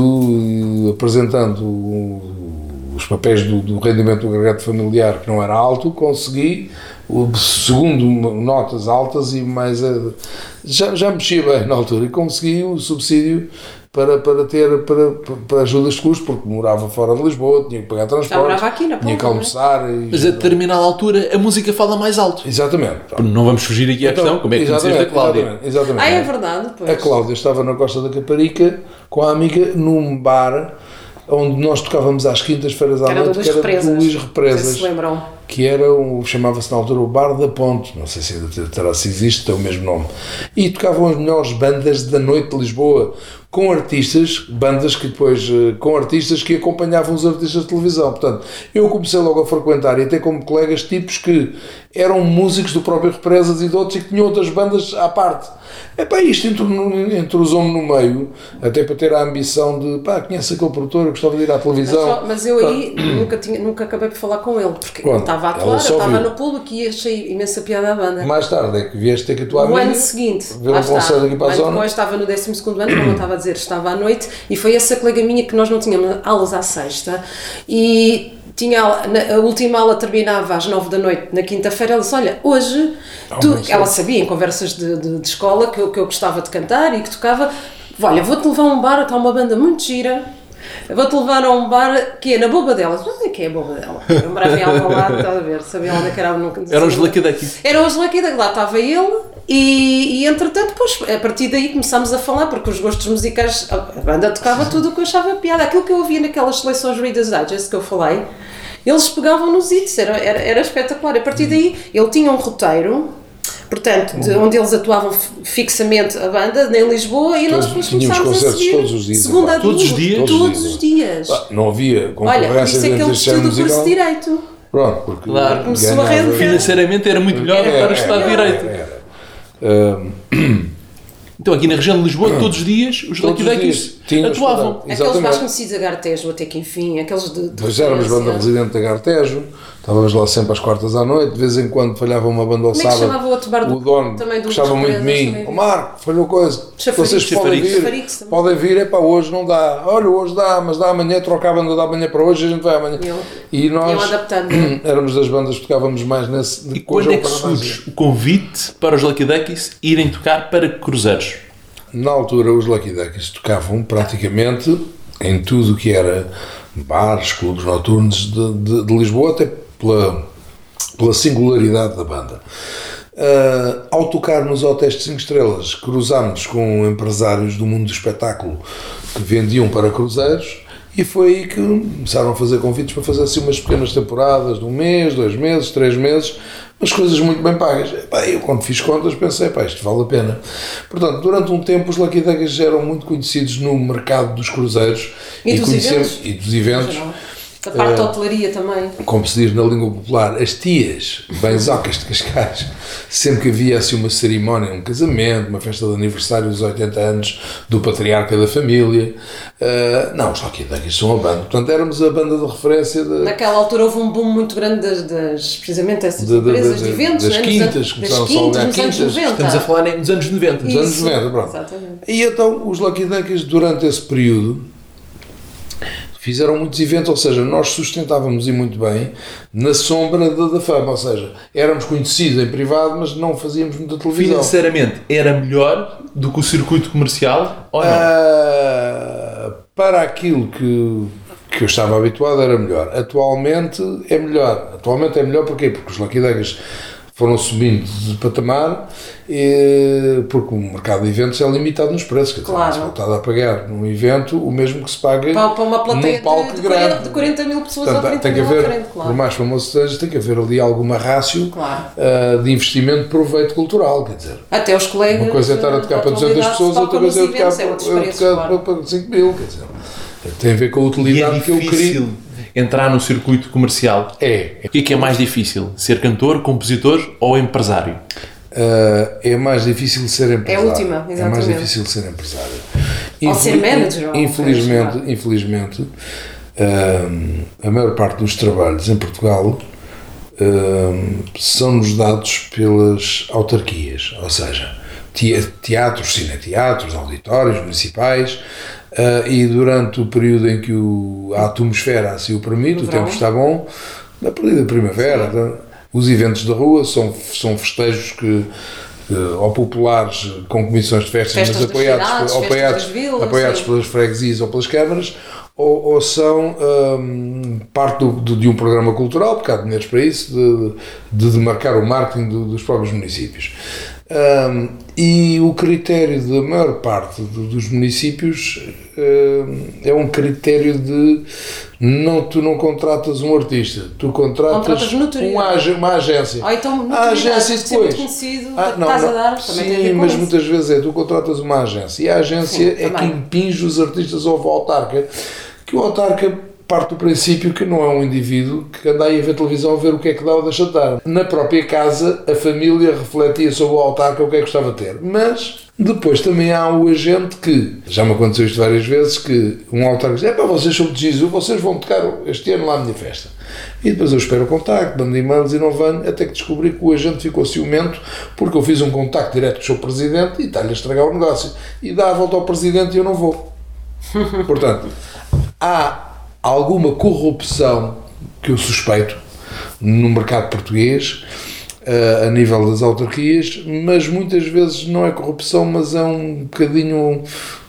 eh, apresentando o- os papéis do, do rendimento do agregado familiar que não era alto, consegui o segundo notas altas e mais a, já, já mexia bem na altura e consegui o subsídio para, para ter para, para ajudas de custo, porque morava fora de Lisboa, tinha que pagar transporte, morava aqui na tinha que é? almoçar e, Mas a determinada altura a música fala mais alto. exatamente. Não vamos fugir aqui à questão, como é que conheceste a exatamente, Cláudia? Exatamente, exatamente. Ah, é verdade, pois. A Cláudia estava na Costa da Caparica com a amiga num bar onde nós tocávamos às quintas-feiras à Que era do noite, Luís que era do Luís Não sei se Represas, se lembram. Que era um, chamava-se na altura o Bar da Ponte, não sei se, ainda terá, se existe, tem o mesmo nome, e tocavam as melhores bandas da noite de Lisboa, com artistas, bandas que depois, eh, com artistas que acompanhavam os artistas de televisão, portanto, eu comecei logo a frequentar e até como colegas tipos que eram músicos do próprio Represas e de outros e que tinham outras bandas à parte. É pá, isto entrosou-me no meio, até para ter a ambição de, pá, conhece aquele produtor, eu gostava de ir à Mas, televisão. só- mas eu aí nunca, tinha, nunca acabei por falar com ele, porque Pronto, ele estava a ela atuar, eu estava no público e achei imensa piada à banda. Mais tarde é que vieste ter com a tua No amiga. ano seguinte, ver um concerto aqui para a Mas zona. depois estava no 12 ano, como eu estava a dizer, estava à noite, e foi essa colega minha que nós não tínhamos aulas à sexta, e tinha a última aula terminava às 9 da noite na quinta-feira. Ela disse: Olha, hoje, mas ela é- sabia em conversas de, de- de escola que eu, que eu gostava de cantar e que tocava. Olha, vou-te levar a um bar, está uma banda muito gira. Vou-te levar a um bar que é na Boba dela. Onde é que é a Boba dela? Eu morava em Alvalade, estás a ver? Sabia onde é que era? Nunca, Eram os Lucky Duckies. era hoje Lucky Duck, lá estava ele e, e entretanto, depois, a partir daí começámos a falar, porque os gostos musicais, a banda tocava tudo o que eu achava piada. Aquilo que eu ouvia naquelas seleções Reader's Digest que eu falei, eles pegavam nos hits, era, era, era espetacular. A partir daí, ele tinha um roteiro portanto, de onde eles atuavam fi- fixamente a banda, em Lisboa, e nós Todos- depois tínhamos começámos a seguir todos os dias, segunda a agora. Todos os domingo, dias? Todos Todos os dias. Ah, Não havia Olha, por concorrência isso é que ele desistiu do curso de. Direito. Pronto, porque Claro. Começou a render. Financeiramente era muito melhor Era, para estudar era, Direito. Era. Ah, Então aqui na região de Lisboa, todos os dias, os Lucky Duckies Tínhamos atuavam. Aqueles mais conhecidos a Gartejo, até que enfim, aqueles de. de Depois éramos banda residente da Gartejo, estávamos lá sempre às quartas à noite, de vez em quando falhava uma banda ao Como é que sábado. chamava o outro bar do- o dono também do- gostava muito de mim. também? Ó Marco, falhou coisa. Chafariz. Vocês podem vir, Chafariz também. podem vir, é para hoje não dá. Olha, hoje dá, mas dá amanhã, troca a banda da amanhã para hoje, a gente vai amanhã. Iam- E nós não éramos das bandas que tocávamos mais nesse. E hoje quando o é que surge o convite para os Lucky Duckies irem tocar para cruzeiros? Na altura, os Lucky Duckies tocavam praticamente em tudo o que era bares, clubes noturnos de, de- de Lisboa, até pela, pela singularidade da banda. Ah, ao tocar nos hotéis de 5 estrelas, cruzámos com empresários do mundo do espetáculo que vendiam para cruzeiros e foi aí que começaram a fazer convites para fazer assim umas pequenas temporadas de um mês, dois meses, três meses, mas coisas muito bem pagas. Epá, eu quando fiz contas pensei, pá, isto vale a pena. Portanto, durante um tempo os Lucky Duckies eram muito conhecidos no mercado dos cruzeiros E dos conhecemos- eventos. e dos eventos Geral. A parte Eh, da hotelaria também. como se diz na língua popular, as tias, benzocas de Cascais, sempre que havia assim uma cerimónia, um casamento, uma festa de aniversário dos 80 anos do patriarca da família, ah, não, os Lucky Duckies são a banda. Portanto, éramos a banda de referência de, Naquela altura houve um boom muito grande das, das precisamente dessas De- de- empresas de- de, eventos, das né? Nos quintas, anos- começaram das a quintas alugar nos anos quintas. 90. Estamos a falar nos anos 90. dos anos Isso, 90. Pronto. Exatamente. E então os Lucky Duckies, durante esse período, fizeram muitos eventos, ou seja, nós sustentávamos e muito bem na sombra da, da fama, ou seja, éramos conhecidos em privado, mas não fazíamos muita televisão. Financeiramente era melhor do que o circuito comercial ou não? Ah, para aquilo que, que eu estava habituado era melhor. Atualmente é melhor. Atualmente é melhor porquê? Porque os Lucky Duckies foram subindo de patamar e, porque o mercado de eventos é limitado nos preços. Quer dizer, Claro. se voltado a pagar num evento o mesmo que se paga Para, para uma plateia num palco de, de, grande. 40, de 40 mil pessoas Portanto, ou 30 tem que haver, frente, claro. por mais famoso que seja, tem que haver ali alguma rácio Claro. ah, de investimento de proveito cultural, quer dizer. Até os colegas. Uma coisa é estar a tocar para 200 atualidade pessoas, outra coisa é tocar eventos, é outros para, para, para 5 mil, quer dizer. Tem a ver com a E é utilidade que eu queria. Entrar no circuito comercial. É, O que é que é mais difícil? Ser cantor, compositor ou empresário? ah, é mais difícil ser empresário. última, É mais exatamente. difícil ser empresário. Ou ser manager, ou Infelizmente, seja, infelizmente ah, a maior parte dos trabalhos em Portugal ah, são-nos dados pelas autarquias, ou seja, teatros, cineteatros, auditórios municipais, ah, e durante o período em que o, a atmosfera assim o permite, o tempo está bom, na período da primavera, tá? os eventos da rua são, são festejos que ou populares com comissões de festas, Festas mas apoiados, cidades, por- apoiados, vilas, apoiados pelas freguesias ou pelas câmaras, ou, ou são hum, parte do- do- de um programa cultural, porque há dinheiros para isso, de, de demarcar o marketing do- dos próprios municípios. Hum, e o critério da maior parte do- dos municípios hum, é um critério de não, tu não contratas um artista, tu contratas, Contratas uma, uma agência. Ou então, a agência depois. conhecido, Ah, não, estás a não. dar, a ver Sim, mas muitas vezes é tu contratas uma agência e a agência Sim, é que também. impinge os artistas ao autarca, que o autarca parte do princípio que não é um indivíduo que anda aí a ver televisão a ver o que é que dá ou deixa de dar. Na própria casa, a família refletia sobre o autarca o que é que gostava de ter. Mas depois também há o agente que, já me aconteceu isto várias vezes, que um autarca diz, é para vocês são de Jesus, vocês vão tocar este ano lá à minha festa. E depois eu espero o contacto, mando e-mails e não venho, até que descobri que o agente ficou ciumento porque eu fiz um contacto direto com o seu presidente e está-lhe a estragar o negócio. E dá a volta ao presidente e eu não vou. Portanto, há alguma corrupção que eu suspeito no mercado português eh, a nível das autarquias, mas muitas vezes não é corrupção, mas é um bocadinho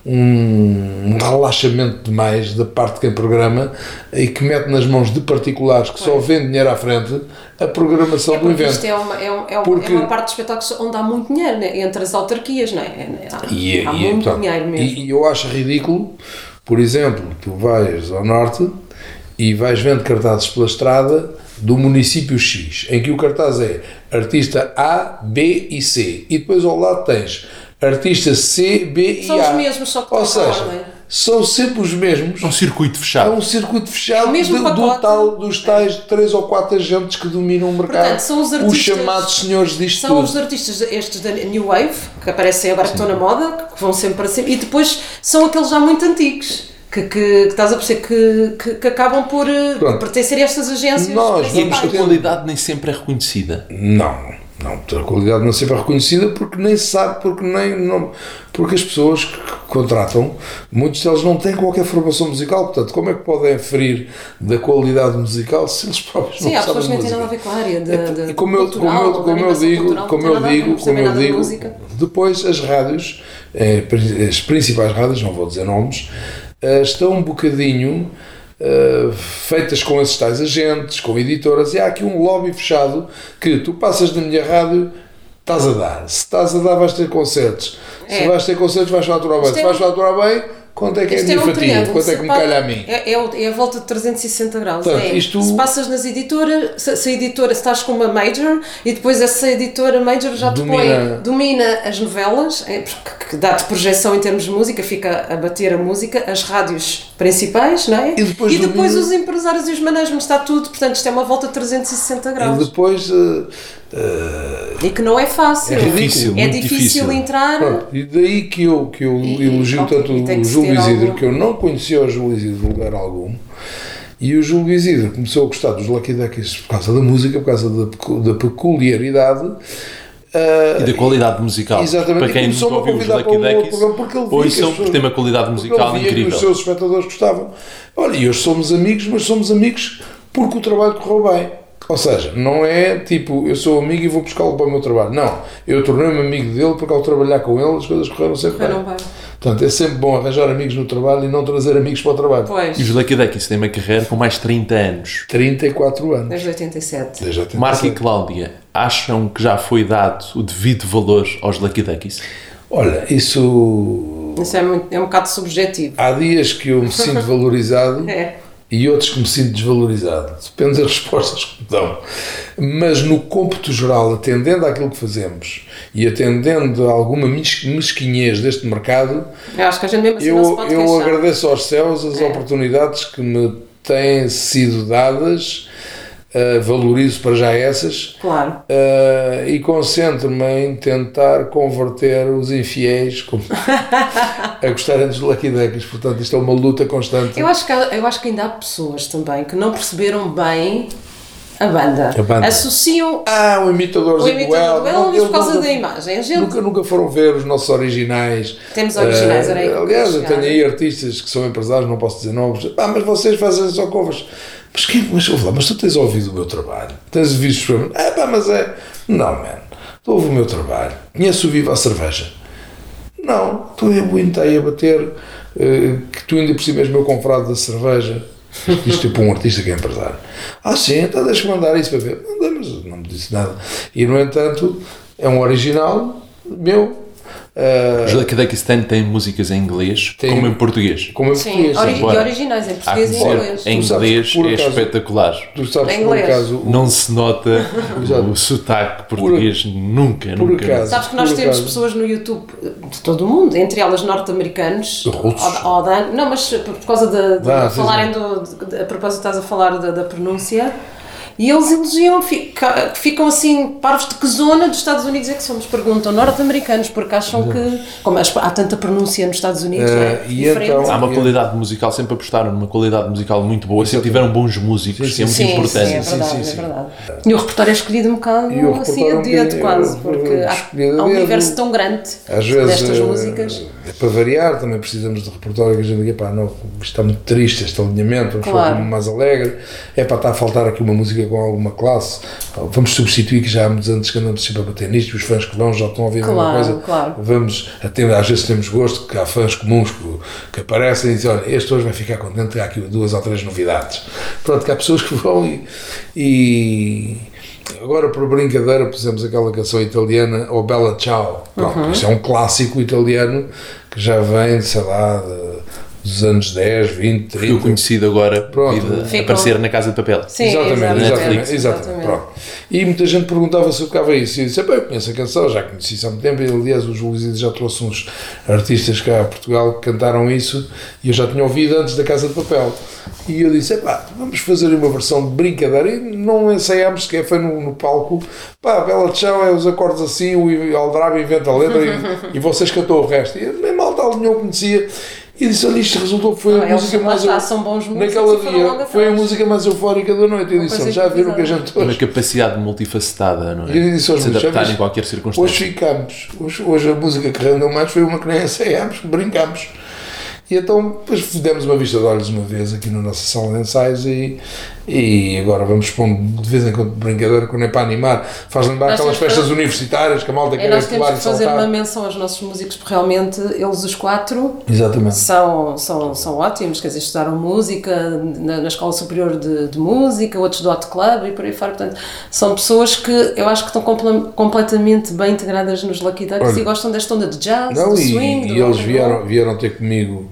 um, um relaxamento demais da parte de quem programa e que mete nas mãos de particulares que só vêem dinheiro à frente a programação É do evento. isto é uma, é, é uma, Porque- é uma parte dos espetáculos onde há muito dinheiro, né? entre as autarquias, não é? É- Há, E, há e, muito portanto, dinheiro mesmo. e eu acho ridículo, por exemplo, tu vais ao norte e vais vendo cartazes pela estrada do município X, em que o cartaz é artista A, B e C, e depois ao lado tens artista C, B e São A. os mesmos, só que Ou seja, ordem. São sempre os mesmos. É um circuito É fechado. um circuito fechado É o mesmo de- do tal, dos tais três ou quatro agentes que dominam o mercado. Portanto, são os artistas- chamados senhores disto São tudo. os artistas estes da New Wave, que aparecem agora que estão na moda, que vão sempre para sempre, e depois são aqueles já muito antigos, que, que, que estás a perceber que, que, que acabam por eh, Pronto. pertencer a estas agências Nós E principais. a qualidade nem sempre é reconhecida. Não, não, a qualidade não sempre é reconhecida porque nem se sabe, porque, nem, não, porque as pessoas que contratam, muitos deles não têm qualquer formação musical, portanto, como é que podem aferir da qualidade musical se eles próprios Sim, não há pessoas sabem que nem têm nada a ver com a área de, de E como eu, como cultural, eu, da como eu digo, cultural, como eu digo, como sabem eu de digo, depois as rádios, eh, as principais rádios, não vou dizer nomes, eh, estão um bocadinho eh, feitas com esses tais agentes, com editoras, e há aqui um lobby fechado que tu passas na minha rádio, estás a dar. Se estás a dar, vais ter concertos. Se É. vais ter concertos, vais faturar bem. Se é vais faturar bem, quanto é que é a Isto é minha um fatia? Quanto é que me calha a mim? É, é, é a volta de 360 graus. Portanto, é, isto- Se passas nas editoras, se, se a editora se estás com uma major e depois essa editora major já te Domina. põe, domina as novelas, é, porque que dá-te projeção em termos de música, fica a bater a música, as rádios principais, não é? E depois domina- os empresários e os managements, está tudo. Portanto, isto é uma volta de 360 E graus. depois. eh, eh, E que não é fácil. É difícil, É difícil difícil. entrar. Pronto, e daí que eu, que eu E- elogio tanto o Júlio Isidro, algum- que eu não conhecia o Júlio Isidro de lugar algum, e o Júlio Isidro começou a gostar dos Lucky Duckies por causa da música, por causa da, da peculiaridade. ah, E da qualidade musical. Exatamente, Para quem a ouviu os Lucky Duckies, programa porque tem uma qualidade musical incrível. os seus espectadores gostavam. Olha, e hoje somos amigos, mas somos amigos porque o trabalho correu bem. Ou seja, não é tipo, eu sou amigo e vou buscá-lo para o meu trabalho. Não, eu tornei-me amigo dele porque ao trabalhar com ele as coisas correram sempre Correram bem. bem. Portanto, é sempre bom arranjar amigos no trabalho e não trazer amigos para o trabalho. Pois, E os Lucky Duckies têm uma carreira com mais de 30 anos. 34 anos. desde 87. Desde 87. Marco e Cláudia, acham que já foi dado o devido valor aos Lucky Duckies? Olha, isso. Isso é, muito, é um bocado subjetivo. Há dias que eu me sinto valorizado É. e outros que me sinto desvalorizado. Depende das respostas que me dão. Mas no cômputo geral, atendendo àquilo que fazemos e atendendo a alguma mes- mesquinhez deste mercado, Eu acho que a gente mesmo assim eu, eu agradeço aos céus as É. oportunidades que me têm sido dadas, uh, valorizo para já essas. Claro. Uh, e concentro-me em tentar converter os infiéis como- a gostarem dos Lucky Duckies. Portanto, isto é uma luta constante. Eu acho, que, eu acho que ainda há pessoas também que não perceberam bem a banda. A banda. Associam Ah, o imitador o imitador do Elvis por causa nunca- da imagem. Gente Nunca, nunca foram ver os nossos originais. Temos originais, eu Aliás, eu tenho aí artistas que são empresários, não posso dizer nomes. Ah, mas vocês fazem só covers. Mas, que, mas, ouve lá, mas tu tens ouvido o meu trabalho? Tens visto os programas? Ah, pá, mas é. Não, man. Tu ouves o meu trabalho. Conheço o Viva a Cerveja? Não. Tu eu aguentei a bater. eh, que tu ainda por cima és meu confrado da cerveja. Isto é para um artista que é empresário. Ah, sim, então deixa-me mandar isso para ver. Não, mas não me disse nada. E, no entanto, é um original meu. Os Lucky Duckies têm, têm músicas em inglês Tem- como em português. como em Sim, português. ori- e Bora. originais em português e inglês. em inglês por é acaso, espetacular. Tu sabes Em por inglês. acaso, o- Não se nota o sotaque português nunca, por nunca. acaso. Sabes que nós Por temos acaso. pessoas no YouTube de todo o mundo, entre elas norte-americanos, Russos. ou- ou da- não, mas por por causa de, de Ah, sim, falarem do. de- a propósito, estás a falar da, da pronúncia, e eles elogiam, fica- ficam assim, parvos de que zona dos Estados Unidos é que somos? Perguntam norte-americanos, porque acham que. Como há tanta pronúncia nos Estados Unidos, não é? Eh, e Diferente. então- Há uma qualidade musical, sempre apostaram numa qualidade musical muito boa, sempre tiveram bons músicos, que é muito Sim, importante. sim, é Sim, verdade, sim, é sim. verdade. E o repertório é escolhido um bocado assim é a dedo quase, eh, porque há, escolhido a há um universo tão grande Às vezes, destas eh, músicas. É para variar, também precisamos de repertório que a gente diga, pá, não, está muito triste, este alinhamento, vamos Claro. fazer mais alegre, é para estar a faltar aqui uma música com alguma classe, vamos substituir, que já há muitos anos que andamos sempre a bater nisto, os fãs que vão já estão a ouvir alguma Claro, coisa, claro. vamos, até, às vezes temos gosto, que há fãs comuns que, que aparecem e dizem, olha, este hoje vai ficar contente, há aqui duas ou três novidades. Pronto, que há pessoas que vão e- e Agora, por brincadeira, pusemos aquela canção italiana, O Bella Ciao. Pronto, Uhum. Isto é um clássico italiano que já vem, sei lá, de dos anos 10, 20, 30. Eu conhecido agora Pronto. a aparecer na Casa de Papel. Sim, exatamente, exatamente. exatamente, exatamente, pronto. E muita gente perguntava se eu tocava isso. E eu disse: "Epá, eu conheço a canção, já conheci isso há muito tempo. E, aliás, o Júlio já trouxe uns artistas cá a Portugal que cantaram isso e eu já tinha ouvido antes da Casa de Papel. E eu disse: "Epá, vamos fazer uma versão de brincadeira. E não ensaiámos sequer, foi no, no palco. Pá, Bela Tchau é os acordes assim, o Aldrabe inventa a letra e, e vocês cantou o resto. E nem malta alinhou, conhecia. E disse: Olha, isto resultou, foi Não, a eles música lá mais. está, são bons Naquela e dia, foi a música mais eufórica da noite. Eu disse: Já viram que a gente Uma hoje. capacidade multifacetada, não é? E eu disse aos Se adaptar em qualquer Hoje circunstância. ficamos. Hoje, hoje a música que rendeu mais foi uma que nem ensaiámos, que brincámos. E então depois demos uma vista de olhos uma vez aqui na nossa sala de ensaios e, e agora vamos pondo de vez em quando brincadeira, quando é para animar. Faz lembrar Nós aquelas temos que festas universitárias que a malta E quer nós temos pular e que fazer saltar. uma menção aos nossos músicos, porque realmente eles, os quatro, Exatamente. são, são, são ótimos, quer dizer, estudaram música na, na Escola Superior de, de Música, outros do Hot Club e por aí fora. Portanto, são pessoas que eu acho que estão comple- completamente bem integradas nos Lucky Ducks Olha, e gostam desta onda de jazz, Não, do e, swing, do e eles vieram, vieram ter comigo.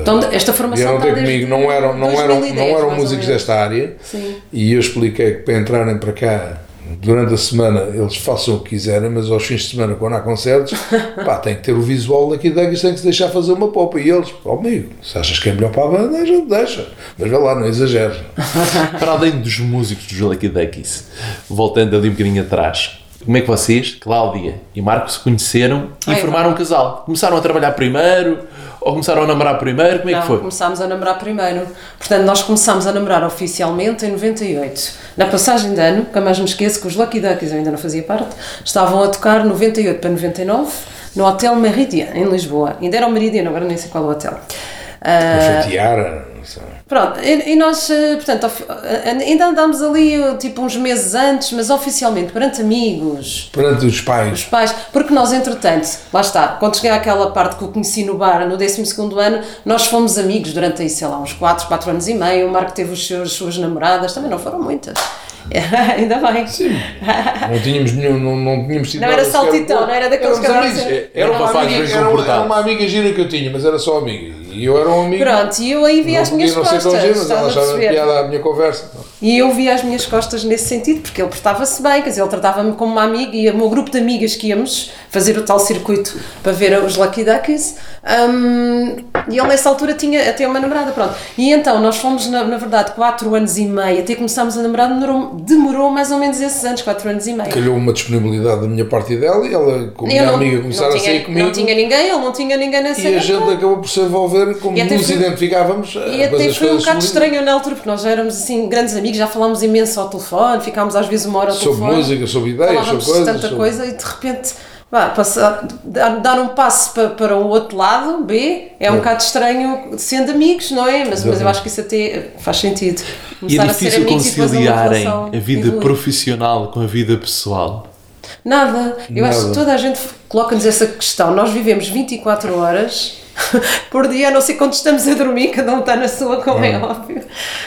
Então, esta formação vieram ter está comigo, não eram, não eram, 2010, não eram mais ou músicos desta área. Sim. E eu expliquei que para entrarem para cá durante a semana eles façam o que quiserem, mas aos fins de semana, quando há concertos, pá, tem que ter o visual daqui Duggins, tem que se deixar fazer uma popa. E eles, ó amigo, se achas que é melhor para a banda, a gente deixa. Mas vê lá, não exageres. Para além dos músicos dos Lucky Duckies, voltando ali um bocadinho atrás, como é que vocês, Cláudia e Marco, se conheceram e Ai, formaram um casal? Começaram a trabalhar primeiro ou começaram a namorar primeiro? Como é Não, que foi? começámos a namorar primeiro. Portanto, nós começámos a namorar oficialmente em 98. Na passagem de ano, nunca mais me esqueço que os Lucky Duckies, eu ainda não fazia parte, estavam a tocar 98 para 99 no Hotel Meridian, em Lisboa. Ainda era o Meridian, agora nem sei qual é o hotel. A Tiara, não sei. Pronto, e, e nós, eh, portanto, ofi- eh, ainda andámos ali eh, tipo uns meses antes, mas oficialmente, perante amigos, perante os os pais. pais, porque nós, entretanto, lá está, quando cheguei àquela parte que eu conheci no bar no 12 ano, nós fomos amigos durante aí, sei lá, uns 4, 4 anos e meio. O Marco teve os seus, as suas namoradas, também não foram muitas. Ainda bem. Sim, não tínhamos nenhum, não, não tínhamos tido Não era saltitão, não era daqueles que sempre- Era uma uma fase amiga- bem era uma- comportada. Era uma amiga gira que eu tinha, mas era só amiga. E eu era um amigo. Pronto, e eu aí vi não as minhas não ser costas. tão giro, mas estás ela a achava perceber? piada à minha conversa. E eu via as minhas costas nesse sentido, porque ele portava-se bem, quer dizer, ele tratava-me como uma amiga e o meu grupo de amigas que íamos fazer o tal circuito para ver os Lucky Duckies, hum, e ele nessa altura tinha até uma namorada, pronto. E então nós fomos, na, na verdade, 4 anos e meio, até começámos a namorar, demorou, demorou mais ou menos esses anos, 4 anos e meio. Calhou uma disponibilidade da minha parte dela e ela, com a Eu minha não, amiga, começaram a sair comigo. não tinha ninguém, ele não tinha ninguém na E cena. a gente acabou por se envolver, como E nos identificávamos. E depois até foi um bocado estranho na altura, porque nós já éramos assim grandes amigos, já falámos imenso ao telefone, ficámos às vezes uma hora ao Sobre telefone. música, sobre ideias, falávamos sobre coisas. tanta sobre- coisa e de repente vá, passar, dar, dar um passo para, para o outro lado, B, é um É. bocado estranho sendo amigos, não é? Mas, mas eu acho que isso até faz sentido. E é Começar a ser difícil amigos e depois uma conciliarem a vida evoluir. profissional com a vida pessoal. Nada. Eu acho que Nada. toda a gente coloca-nos essa questão. Nós vivemos 24 horas por dia, a não sei quando estamos a dormir, cada um está na sua, como é óbvio.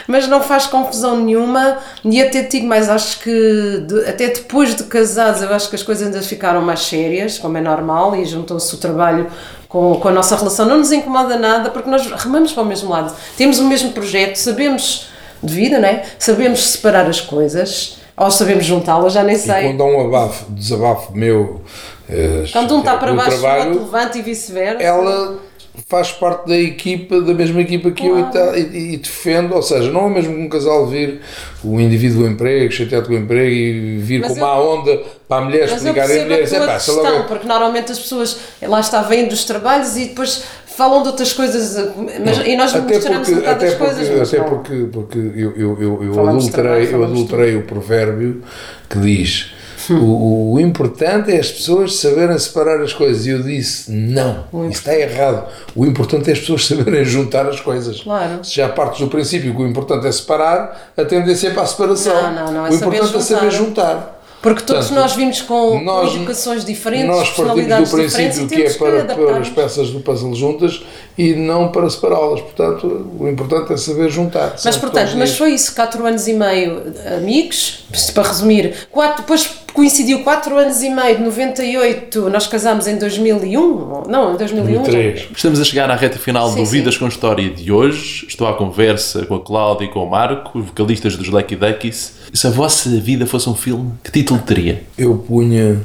Mas não faz confusão nenhuma. E até digo mais, acho que de- até depois de casados, eu acho que as coisas ainda ficaram mais sérias, como é normal, e juntou-se o trabalho. Com, com a nossa relação não nos incomoda nada porque nós remamos para o mesmo lado, temos o mesmo projeto, sabemos de vida, não é? Sabemos separar as coisas ou sabemos juntá-las, já nem E sei. quando há um abafo, desabafo meu. eh, Quando um está para baixo, o outro trabalho, levanta e vice-versa. ela faz parte da equipa, da mesma equipa que eu e, tá- e, e defendo, ou seja, não é mesmo que um casal vir o indivíduo do emprego, chateado com o emprego e vir Mas com eu- uma onda para a mulher explicar a mulher, a tua "Epá, sei lá questão, bem." porque normalmente as pessoas lá está, vêm dos trabalhos e depois falam de outras coisas, mas, e nós até misturamos porque, até porque, coisas. até não. porque, porque eu, eu, eu, eu adulterei, eu adulterei o provérbio que diz o, o importante é as pessoas saberem separar as coisas. E eu disse, não, isso está errado. O importante é as pessoas saberem juntar as coisas. Claro. Se já partes do princípio que o importante é separar, a tendência é para a separação. Não, não, não, é o importante é saber juntar. juntar. Porque todos Portanto, nós vimos com, nós- com educações diferentes, Nós partimos personalidades do diferentes princípio e que é para pôr as peças do puzzle juntas e não para separá-las. Portanto, o importante é saber juntar. Mas portanto, mas foi isso, 4 anos e meio amigos, para resumir, quatro, depois coincidiu 4 anos e meio, de 98, nós casámos em 2001, não, em 2001. 2003. Estamos a chegar à reta final Sim, do Vidas sim. com História de hoje. Estou à conversa com a Cláudia e com o Marco, vocalistas dos Lucky Duckies. E se a vossa vida fosse um filme, que título teria? Eu punha.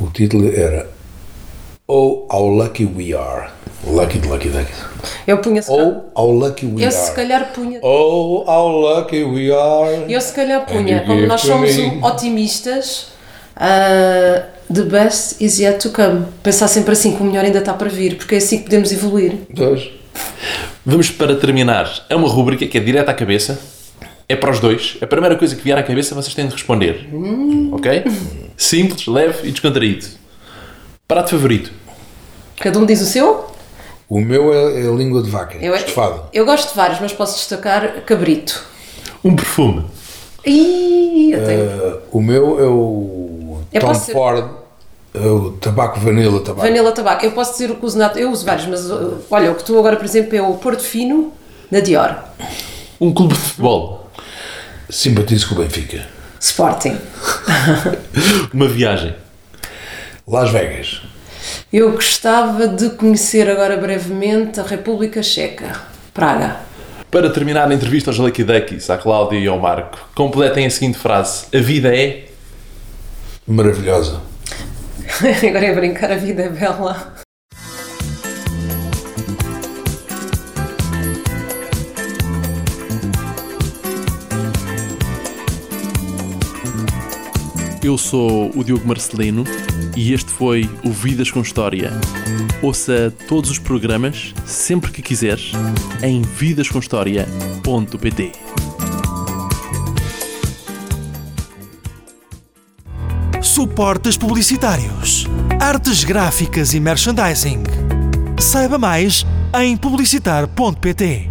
O título era Oh, How Lucky We Are. Lucky de Lucky Duck. Eu punha se Oh, How Lucky We eu Are. se calhar punha. Oh, how lucky we are. Eu se calhar punha, como nós somos um- otimistas, ah, the best is yet to come. Pensar sempre assim que o melhor ainda está para vir, porque é assim que podemos evoluir. Dois. Vamos para terminar. É uma rúbrica que é direta à cabeça. É para os dois. A primeira coisa que vier à cabeça vocês têm de responder. Ok? Simples, leve e descontraído. Prato favorito. Cada um diz o seu? O meu é, é a língua de vaca. Eu, estufado. eu gosto de vários, mas posso destacar cabrito. Um perfume. Ih, eu tenho. Uh, o meu é o Eu Tom ser- Ford. é o tabaco vanilla tabaco. Vanilla tabaco. Eu posso dizer o que uso na... Eu uso vários, mas uh, olha, o que tu agora, por exemplo, é o Porto Fino da Dior. Um clube de futebol. Simpatizo com o Benfica. Sporting. Uma viagem. Las Vegas. Eu gostava de conhecer agora brevemente a República Checa. Praga. Para terminar a entrevista aos Lucky Duckies, à Cláudia e ao Marco, completem a seguinte frase: A vida é. Maravilhosa. agora é brincar, a vida é bela. Eu sou o Diogo Marcelino e este foi o Vidas com História. Ouça todos os programas, sempre que quiseres, em vidascomhistoria.pt. Suportes publicitários, artes gráficas e merchandising. Saiba mais em publicitar.pt.